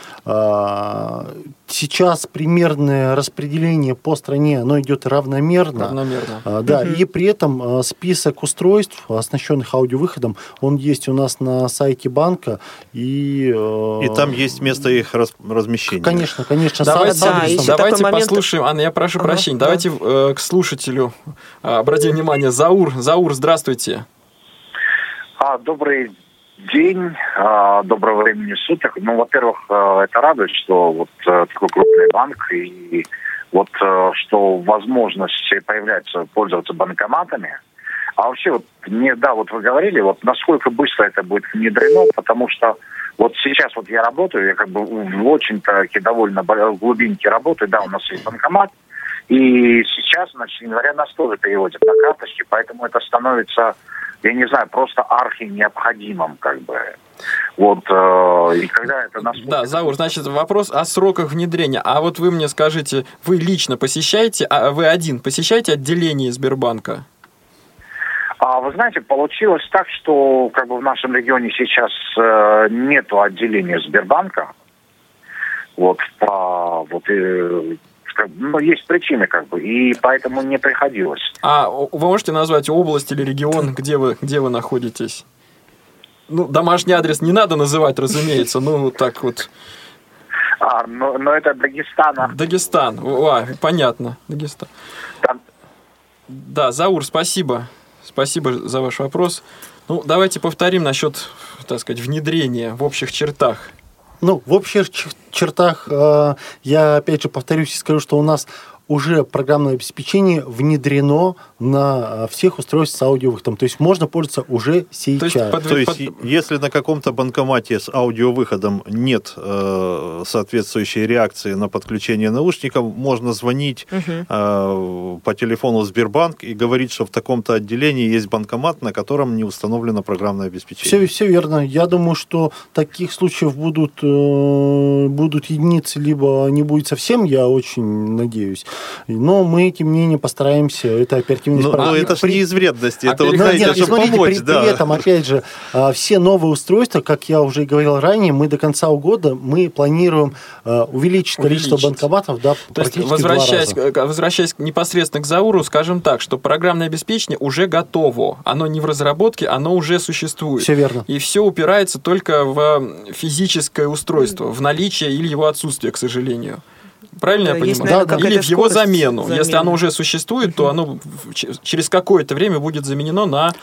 сейчас примерное распределение по стране, оно идет равномерно. Равномерно. А, да, угу. и при этом а, список устройств, оснащенных аудиовыходом, он есть у нас на сайте банка. И, э, и там есть место их размещения. Конечно, конечно. Давайте, да, давайте момент... послушаем. Анна, я прошу ага, прощения. Да. Давайте э, к слушателю обратим внимание. Заур, Заур, здравствуйте. А, добрый день, а, доброго времени суток. Ну, во-первых, а, это радует, что вот э, такой крупный банк и вот э, что возможность появляется пользоваться банкоматами. А вообще, вот, не, да, вот вы говорили, вот насколько быстро это будет внедрено, потому что вот сейчас вот я работаю, я как бы в очень-таки довольно глубинке работаю, да, у нас есть банкомат, и сейчас, значит, января нас тоже переводят на карточки, поэтому это становится я не знаю, просто архи необходимым, как бы. Вот, э, и когда это насколько... Да, Заур, значит, вопрос о сроках внедрения. А вот вы мне скажите, вы лично посещаете, а вы один посещаете отделение Сбербанка? А вы знаете, получилось так, что как бы в нашем регионе сейчас э, нету отделения Сбербанка. Вот по вот э, как, ну, есть причины, как бы, и поэтому не приходилось. А вы можете назвать область или регион, где вы, где вы находитесь? Ну, домашний адрес не надо называть, разумеется, ну, так вот. А, но, но это Дагестан. Дагестан, а, понятно, Дагестан. Там... Да, Заур, спасибо. Спасибо за ваш вопрос. Ну, давайте повторим насчет, так сказать, внедрения в общих чертах. Ну, в общих чертах э, я опять же повторюсь и скажу, что у нас уже программное обеспечение внедрено на всех устройствах с аудиовыходом. То есть можно пользоваться уже сейчас. То есть, под, То есть под... если на каком-то банкомате с аудиовыходом нет э, соответствующей реакции на подключение наушников, можно звонить угу. э, по телефону в Сбербанк и говорить, что в таком-то отделении есть банкомат, на котором не установлено программное обеспечение. Все, все верно. Я думаю, что таких случаев будут, э, будут единицы, либо не будет совсем, я очень надеюсь. Но мы, тем не менее, постараемся это оперативность... Но, но это же не из вредности, а это вот, знаете, нет, чтобы помочь. При, да. при этом, опять же, а, все новые устройства, как я уже говорил ранее, мы до конца года мы планируем а, увеличить, увеличить. количество банкоматов да, То есть, возвращаясь, возвращаясь непосредственно к Зауру, скажем так, что программное обеспечение уже готово. Оно не в разработке, оно уже существует. Все верно. И все упирается только в физическое устройство, в наличие или его отсутствие, к сожалению. Правильно да, я понимаю? Да, да. Или в его замену. Замена. Если оно уже существует, то оно через какое-то время будет заменено на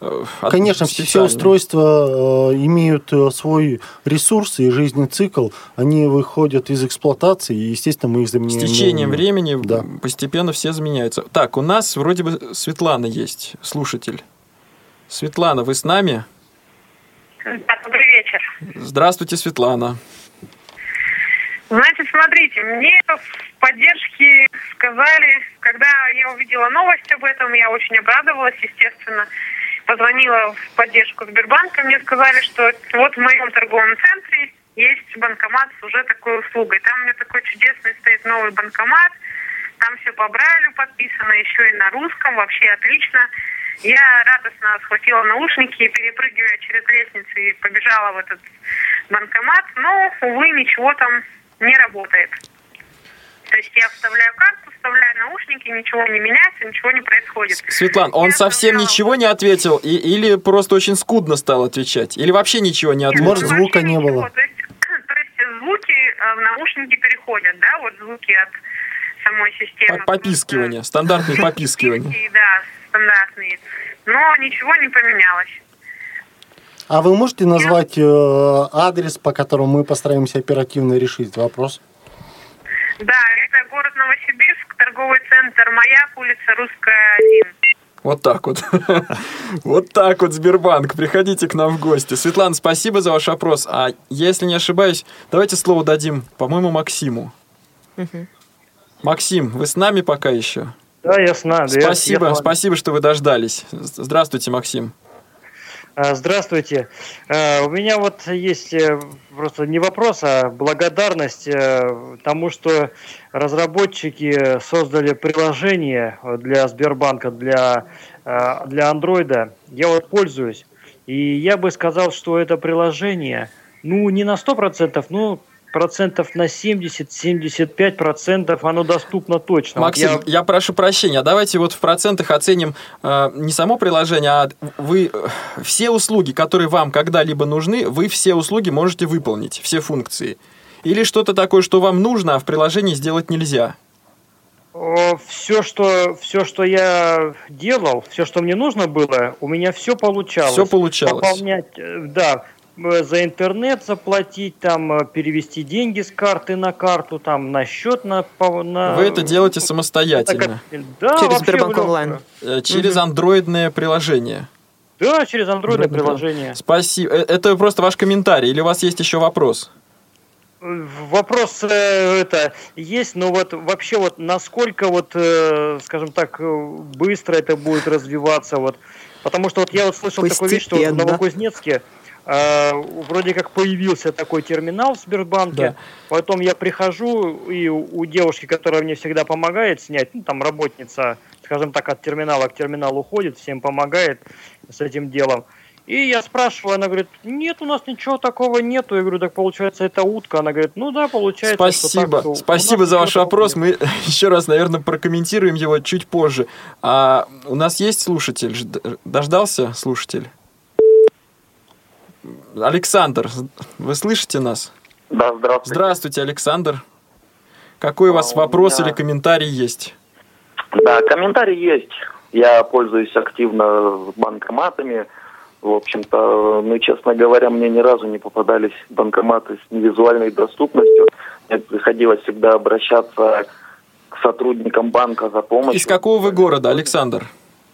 э, Конечно, все устройства э, имеют э, свой ресурс и жизненный цикл. Они выходят из эксплуатации, и, естественно, мы их заменяем. С течением времени да. постепенно все заменяются. Так, у нас вроде бы Светлана есть, слушатель. Светлана, вы с нами? Добрый вечер. Здравствуйте, Светлана. Знаете, смотрите, мне в поддержке сказали, когда я увидела новость об этом, я очень обрадовалась, естественно. Позвонила в поддержку Сбербанка, мне сказали, что вот в моем торговом центре есть банкомат с уже такой услугой. Там у меня такой чудесный стоит новый банкомат, там все по Брайлю подписано, еще и на русском, вообще отлично. Я радостно схватила наушники перепрыгивая через лестницу, и побежала в этот банкомат, но, увы, ничего там не работает. То есть я вставляю карту, вставляю наушники, ничего не меняется, ничего не происходит. Светлан, он я совсем вставляла... ничего не ответил и, или просто очень скудно стал отвечать? Или вообще ничего не ответил? Может, звука не было? То есть, то есть звуки э, в наушники переходят, да, вот звуки от самой системы. Попискивание, стандартные попискивания. Да, стандартные. Но ничего не поменялось. А вы можете назвать э, адрес, по которому мы постараемся оперативно решить вопрос? Да, это город Новосибирск, торговый центр «Маяк», улица Русская, 1. Вот так вот. вот так вот, Сбербанк. Приходите к нам в гости. Светлана, спасибо за ваш вопрос. А если не ошибаюсь, давайте слово дадим, по-моему, Максиму. Максим, вы с нами пока еще? Да, я с нами. Спасибо, я, спасибо, что вы дождались. Здравствуйте, Максим. А, здравствуйте. А, у меня вот есть э, просто не вопрос, а благодарность э, тому, что разработчики создали приложение для Сбербанка, для, э, для андроида. Я вот пользуюсь. И я бы сказал, что это приложение, ну, не на 100%, ну, процентов на 70-75 процентов оно доступно точно. Максим, я... я прошу прощения, а давайте вот в процентах оценим э, не само приложение, а вы э, все услуги, которые вам когда-либо нужны, вы все услуги можете выполнить, все функции. Или что-то такое, что вам нужно, а в приложении сделать нельзя? Все что, все, что я делал, все, что мне нужно было, у меня все получалось. Все получалось. Пополнять, э, да, за интернет заплатить, там э, перевести деньги с карты на карту, там на счет на... на... Вы это делаете самостоятельно? Да, через Сбербанк онлайн. Э, через андроидное приложение. Да, через андроидное приложение. Спасибо. Это просто ваш комментарий, или у вас есть еще вопрос? Вопрос это есть, но вот вообще вот насколько вот, скажем так, быстро это будет развиваться, вот, потому что вот я вот слышал Постепенно. такую вещь, что в Новокузнецке Э, вроде как появился такой терминал в Сбербанке. Да. Потом я прихожу, и у девушки, которая мне всегда помогает снять, ну, там работница, скажем так, от терминала к терминалу уходит, всем помогает с этим делом. И я спрашиваю, она говорит, нет, у нас ничего такого нету. Я говорю, так получается, это утка. Она говорит, ну да, получается. Спасибо, что так, спасибо за ваш вопрос. Мы еще раз, наверное, прокомментируем его чуть позже. А у нас есть слушатель? Дождался слушатель? Александр, вы слышите нас? Да, здравствуйте. Здравствуйте, Александр. Какой у вас а, вопрос у меня... или комментарий есть? Да, комментарий есть. Я пользуюсь активно банкоматами. В общем-то, ну, честно говоря, мне ни разу не попадались банкоматы с невизуальной доступностью. Мне приходилось всегда обращаться к сотрудникам банка за помощью. Из какого вы города, Александр?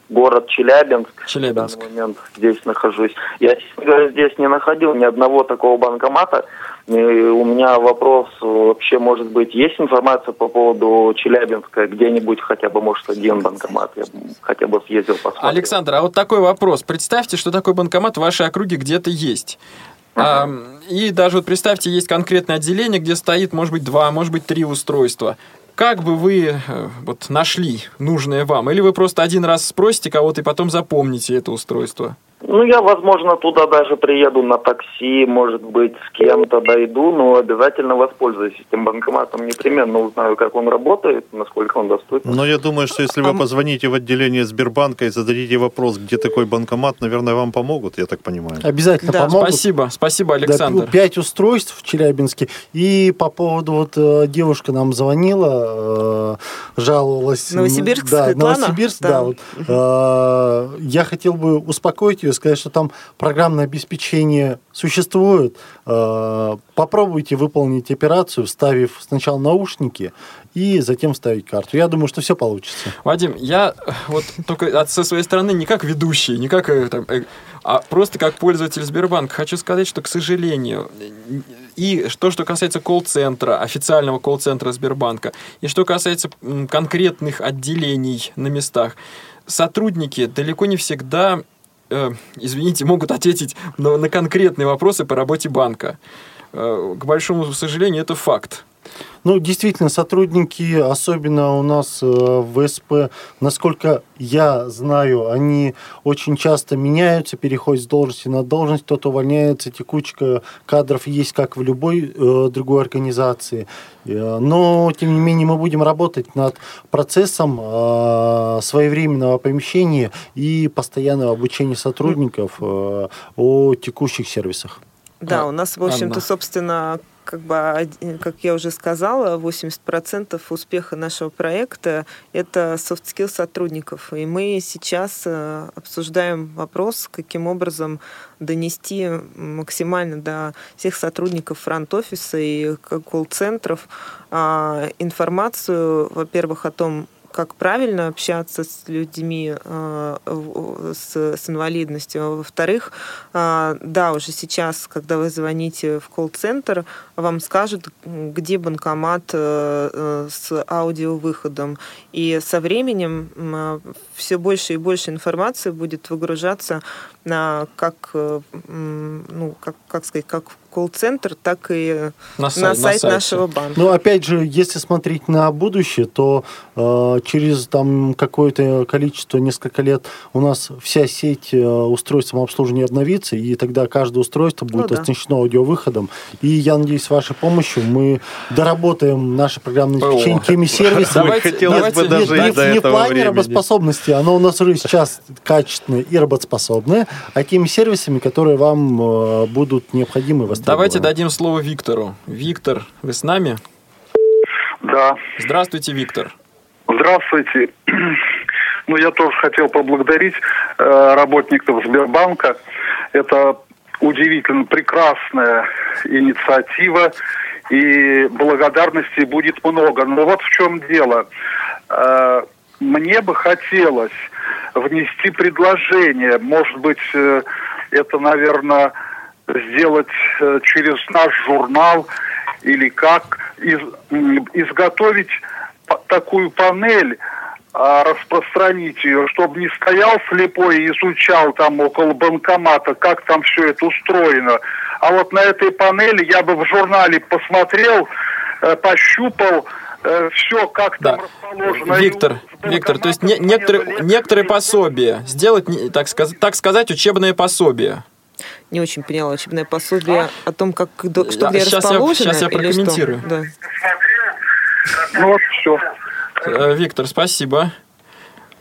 Город Челябинск. Челябинск. В данный момент здесь нахожусь. Я честно говоря, здесь не находил ни одного такого банкомата. И у меня вопрос вообще, может быть, есть информация по поводу Челябинска, где-нибудь хотя бы, может, один банкомат, я хотя бы съездил посмотрел. Александр, а вот такой вопрос. Представьте, что такой банкомат в вашей округе где-то есть. А, и даже вот представьте, есть конкретное отделение, где стоит, может быть, два, может быть, три устройства. Как бы вы э, вот нашли нужное вам? Или вы просто один раз спросите кого-то и потом запомните это устройство? Ну, я, возможно, туда даже приеду на такси, может быть, с кем-то дойду, но обязательно воспользуюсь этим банкоматом. Непременно узнаю, как он работает, насколько он доступен. Но я думаю, что если вы позвоните в отделение Сбербанка и зададите вопрос, где такой банкомат, наверное, вам помогут, я так понимаю. Обязательно Да, помогут. спасибо, спасибо, Александр. Да, пять устройств в Челябинске. И по поводу, вот э, девушка нам звонила, жаловалась. Новосибирск, да, Светлана? Новосибирск, Да. да. вот. Э, Я хотел бы успокоить ее, сказать, что там программное обеспечение существует. Э, Попробуйте выполнить операцию, вставив сначала наушники и затем вставить карту. Я думаю, что все получится. Вадим, я э, вот только от, со своей стороны не как ведущий, не как э, там, э, а просто как пользователь Сбербанка хочу сказать, что, к сожалению, и то, что касается колл-центра, официального колл-центра Сбербанка, и что касается конкретных отделений на местах, сотрудники далеко не всегда, э, извините, могут ответить на, на конкретные вопросы по работе банка. К большому сожалению, это факт. Ну, действительно, сотрудники, особенно у нас э, в СП, насколько я знаю, они очень часто меняются, переходят с должности на должность, кто-то увольняется, текучка кадров есть, как в любой э, другой организации. Э, Но, тем не менее, мы будем работать над процессом э, своевременного помещения и постоянного обучения сотрудников э, о текущих сервисах. Да, у нас, в общем-то, собственно, как бы, как я уже сказала, 80% успеха нашего проекта – это soft skill сотрудников. И мы сейчас э, обсуждаем вопрос, каким образом донести максимально до всех сотрудников фронт-офиса и колл-центров а, информацию, во-первых, о том, как правильно общаться с людьми э, с, с инвалидностью. Во-вторых, э, да, уже сейчас, когда вы звоните в колл-центр, вам скажут, где банкомат э, с аудиовыходом. И со временем все больше и больше информации будет выгружаться на как, ну, как, как сказать, как колл-центр, так и На на, сай- на сайт сайте. нашего банка. Ну, опять же, если смотреть на будущее, то э, через там какое-то количество, несколько лет у нас вся сеть э, устройств самообслуживания обновится, и тогда каждое устройство будет Ну да. оснащено аудиовыходом. И я надеюсь, с вашей помощью мы доработаем наше программное обеспечение теми сервисами. Давайте- хотелось давайте- бы даже не, до не в плане работоспособности, оно у нас уже сейчас качественное и работоспособное, а теми сервисами, которые вам э, будут необходимы и Давайте дадим слово Виктору. Виктор, вы с нами? Да, Здравствуйте, Виктор. здравствуйте. Ну, я тоже хотел поблагодарить э, работников Сбербанка. Это удивительно прекрасная инициатива, и благодарности будет много. Но вот в чем дело. Э, мне бы хотелось внести предложение, может быть, э, это, наверное, сделать э, через наш журнал или как, из- изготовить такую панель, а, распространить ее, чтобы не стоял слепой и изучал там около банкомата, как там все это устроено. А вот на этой панели я бы в журнале посмотрел, э, пощупал все, как там расположено. Виктор, Виктор, то есть не- некоторые, некоторые пособия, сделать, так, сказ- так сказать, учебное пособие. Не очень поняла учебное пособие о том, как до- что где я- расположено. я или что? прокомментирую. Да. Ну вот все. Э, Виктор, спасибо.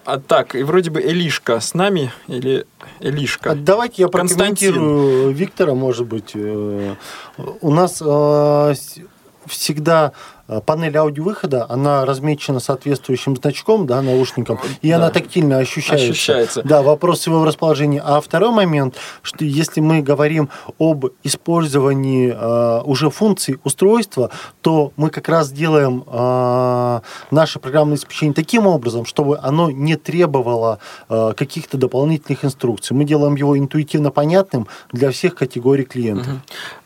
А так, и вроде бы Элишка с нами или Элишка? А Давайте я прокомментирую Виктора, может быть. Э, У нас э, всегда панель аудиовыхода, она размечена соответствующим значком, да, наушником, и Да. она тактильно ощущается. Ощущается. Да, вопрос его расположения. А второй момент, что если мы говорим об использовании э, уже функций устройства, то мы как раз делаем э, наше программное обеспечение таким образом, чтобы оно не требовало э, каких-то дополнительных инструкций. Мы делаем его интуитивно понятным для всех категорий клиентов.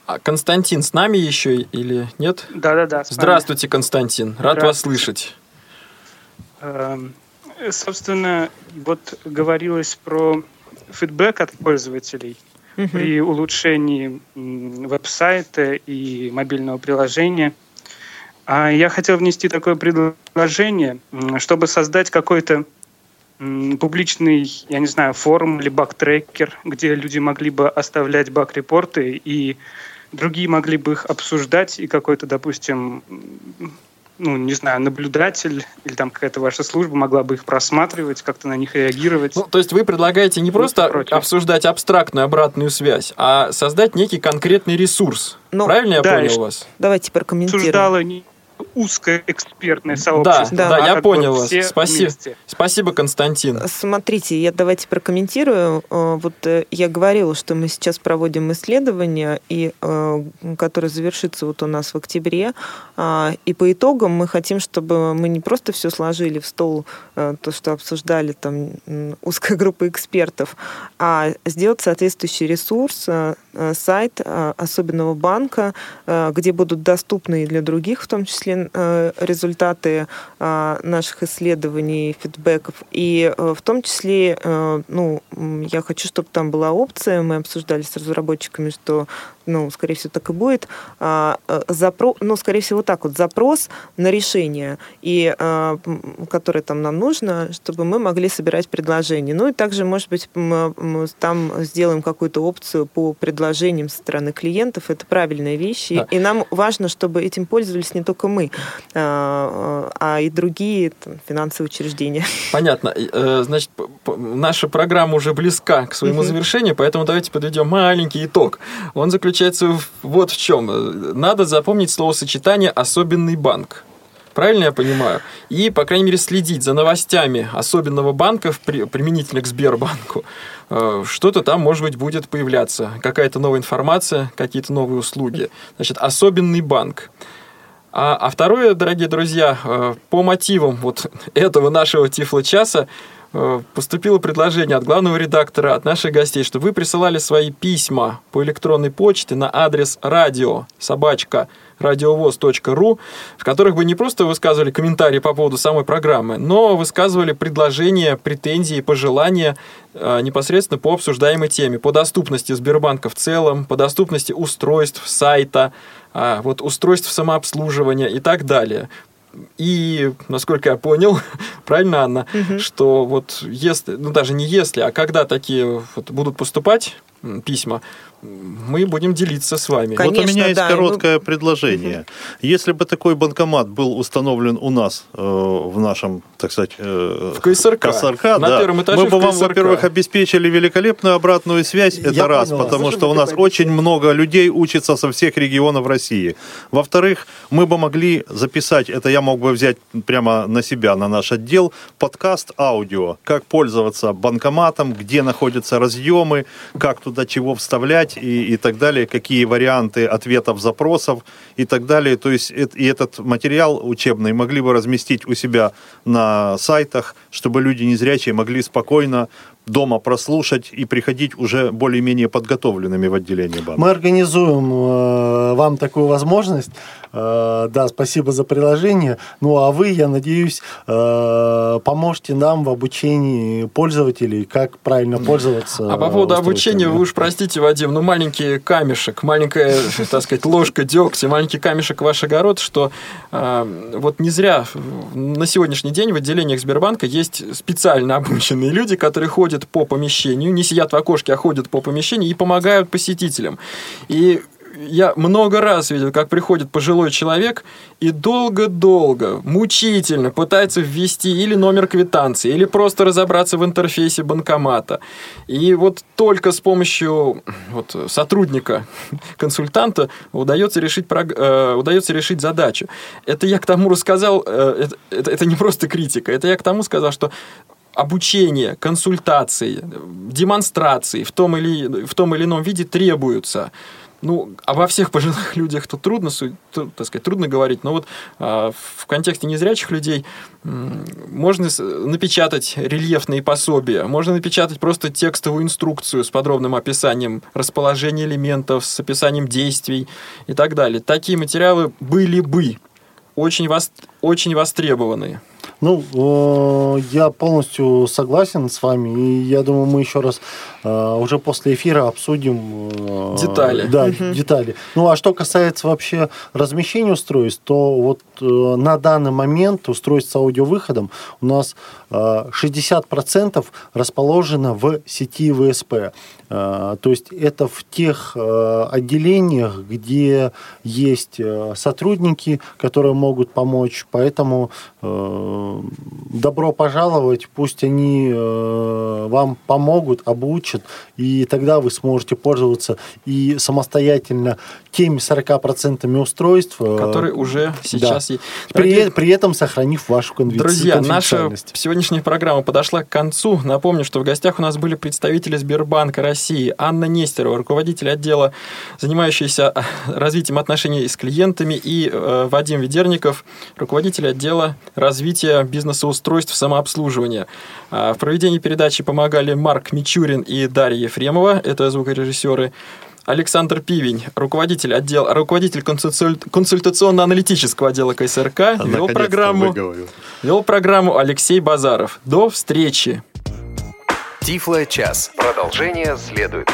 А Константин с нами еще или нет? Да-да-да. Здравствуйте, Константин. Рад вас Здравствуйте. слышать. Эм, Собственно, вот говорилось про фидбэк от пользователей Мгм. при улучшении веб-сайта и мобильного приложения. А я хотел внести такое предложение, чтобы создать какой-то публичный, я не знаю, форум или баг-трекер, где люди могли бы оставлять баг-репорты и другие могли бы их обсуждать, и какой-то, допустим, ну, не знаю, наблюдатель или там какая-то ваша служба могла бы их просматривать, как-то на них реагировать. Ну, то есть вы предлагаете не просто против. обсуждать абстрактную обратную связь, а создать некий конкретный ресурс. Правильно я да, понял вас? Давайте прокомментируем. Обсуждало не узкое экспертное Да, сообщество. да, а я как понял вас. Спасибо, вместе. спасибо, Константин. Смотрите, я давайте прокомментирую. Э, Вот э, я говорила, что мы сейчас проводим исследование, и, э, которое завершится вот у нас в октябре. А, И по итогам мы хотим, чтобы мы не просто все сложили в стол, то, что обсуждали там узкая группа экспертов, а сделать соответствующий ресурс, сайт особенного банка, где будут доступны и для других, в том числе, э, результаты э, наших исследований, фидбэков. И э, в том числе, ну, я хочу, чтобы там была опция, мы обсуждали с разработчиками, что, ну, скорее всего, так и будет, а, запро... ну, скорее всего, так вот, запрос на решение, и, м, которое там нам нужно, чтобы мы могли собирать предложения. Ну, и также, может быть, м, м, там сделаем какую-то опцию по предложениям со стороны клиентов. Это правильная вещь. И- Да. И нам важно, чтобы этим пользовались не только мы, а, а и другие там, финансовые учреждения. Понятно. Э, Значит, наша программа уже близка к своему завершению, поэтому давайте подведем маленький итог. Он заключается вот в чем. Надо запомнить словосочетание «особенный банк». Правильно я понимаю? И, по крайней мере, следить за новостями особенного банка применительно к Сбербанку. Э, Что-то там, может быть, будет появляться. Какая-то новая информация, какие-то новые услуги. Значит, особенный банк. А, а второе, дорогие друзья, э, по мотивам вот этого нашего Тифло-часа э, поступило предложение от главного редактора, от наших гостей, чтобы вы присылали свои письма по электронной почте на адрес радио собачка радиовоз.ру, в которых бы не просто высказывали комментарии по поводу самой программы, но высказывали предложения, претензии, пожелания э, непосредственно по обсуждаемой теме, по доступности Сбербанка в целом, по доступности устройств, сайта, вот устройств самообслуживания и так далее. И, насколько я понял, правильно, Анна, Мгм. что вот если, ну даже не если, а когда такие вот будут поступать письма, мы будем делиться с вами. вот у меня есть короткое предложение. Если бы такой банкомат был установлен у нас э, в нашем, так сказать, э, В КСРК. На да, первом этаже мы бы вам, КСРК. во-первых, обеспечили великолепную обратную связь, это Я раз, понял вас. потому Можем что у нас очень много людей учатся со всех регионов России. Во-вторых, мы бы могли записать, это я мог бы взять прямо на себя, на наш отдел, подкаст аудио, как пользоваться банкоматом, где находятся разъемы, как туда чего вставлять и, и так далее, какие варианты ответов запросов и так далее. То есть эт- и этот материал учебный могли бы разместить у себя на сайтах, чтобы люди незрячие могли спокойно дома прослушать и приходить уже более-менее подготовленными в отделение банка. Мы организуем э, вам такую возможность. Э, да, спасибо за приложение. Ну а вы, я надеюсь, э, поможете нам в обучении пользователей, как правильно пользоваться. А по поводу обучения, вы уж простите, Вадим, ну маленький камешек, маленькая, так сказать, ложка дегтя, маленький камешек в ваш огород, что э, вот не зря на сегодняшний день в отделениях Сбербанка есть специально обученные люди, которые ходят по помещению, не сидят в окошке, а ходят по помещению и помогают посетителям. И я много раз видел, как приходит пожилой человек и долго-долго, мучительно пытается ввести или номер квитанции, или просто разобраться в интерфейсе банкомата. И вот только с помощью вот, сотрудника, консультанта удается решить, э, удается решить задачу. Это я к тому рассказал, э, это, это, не просто критика, это я к тому сказал, что обучение, консультации, демонстрации в том или, в том или ином виде требуются. Ну, обо всех пожилых людях тут трудно, так сказать, трудно говорить, но вот а, в контексте незрячих людей можно напечатать рельефные пособия, можно напечатать просто текстовую инструкцию с подробным описанием расположения элементов, с описанием действий и так далее. Такие материалы были бы очень, вос... очень востребованы. Ну, э, я полностью согласен с вами, и я думаю, мы еще раз э, уже после эфира обсудим э, детали. Да, угу. детали. Ну, а что касается вообще размещения устройств, то вот на данный момент устройств с аудиовыходом у нас 60% расположено в сети ВСП. То есть это в тех отделениях, где есть сотрудники, которые могут помочь. Поэтому добро пожаловать, пусть они э, вам помогут, обучат, и тогда вы сможете пользоваться и самостоятельно теми 40% устройств, э, которые уже сейчас да. есть. При, при этом сохранив вашу Друзья, наша сегодняшняя программа подошла к концу. Напомню, что в гостях у нас были представители Сбербанка России Анна Нестерова, руководитель отдела, занимающийся э, развитием отношений с клиентами, и э, Вадим Ведерников, руководитель отдела развития бизнеса устройств самообслуживания. А в проведении передачи помогали Марк Мичурин и Дарья Ефремова, это звукорежиссеры. Александр Пивень, руководитель отдела, руководитель консультационно-аналитического отдела КСРК, а вел программу, вел программу Алексей Базаров. До встречи. Тифло час. Продолжение следует.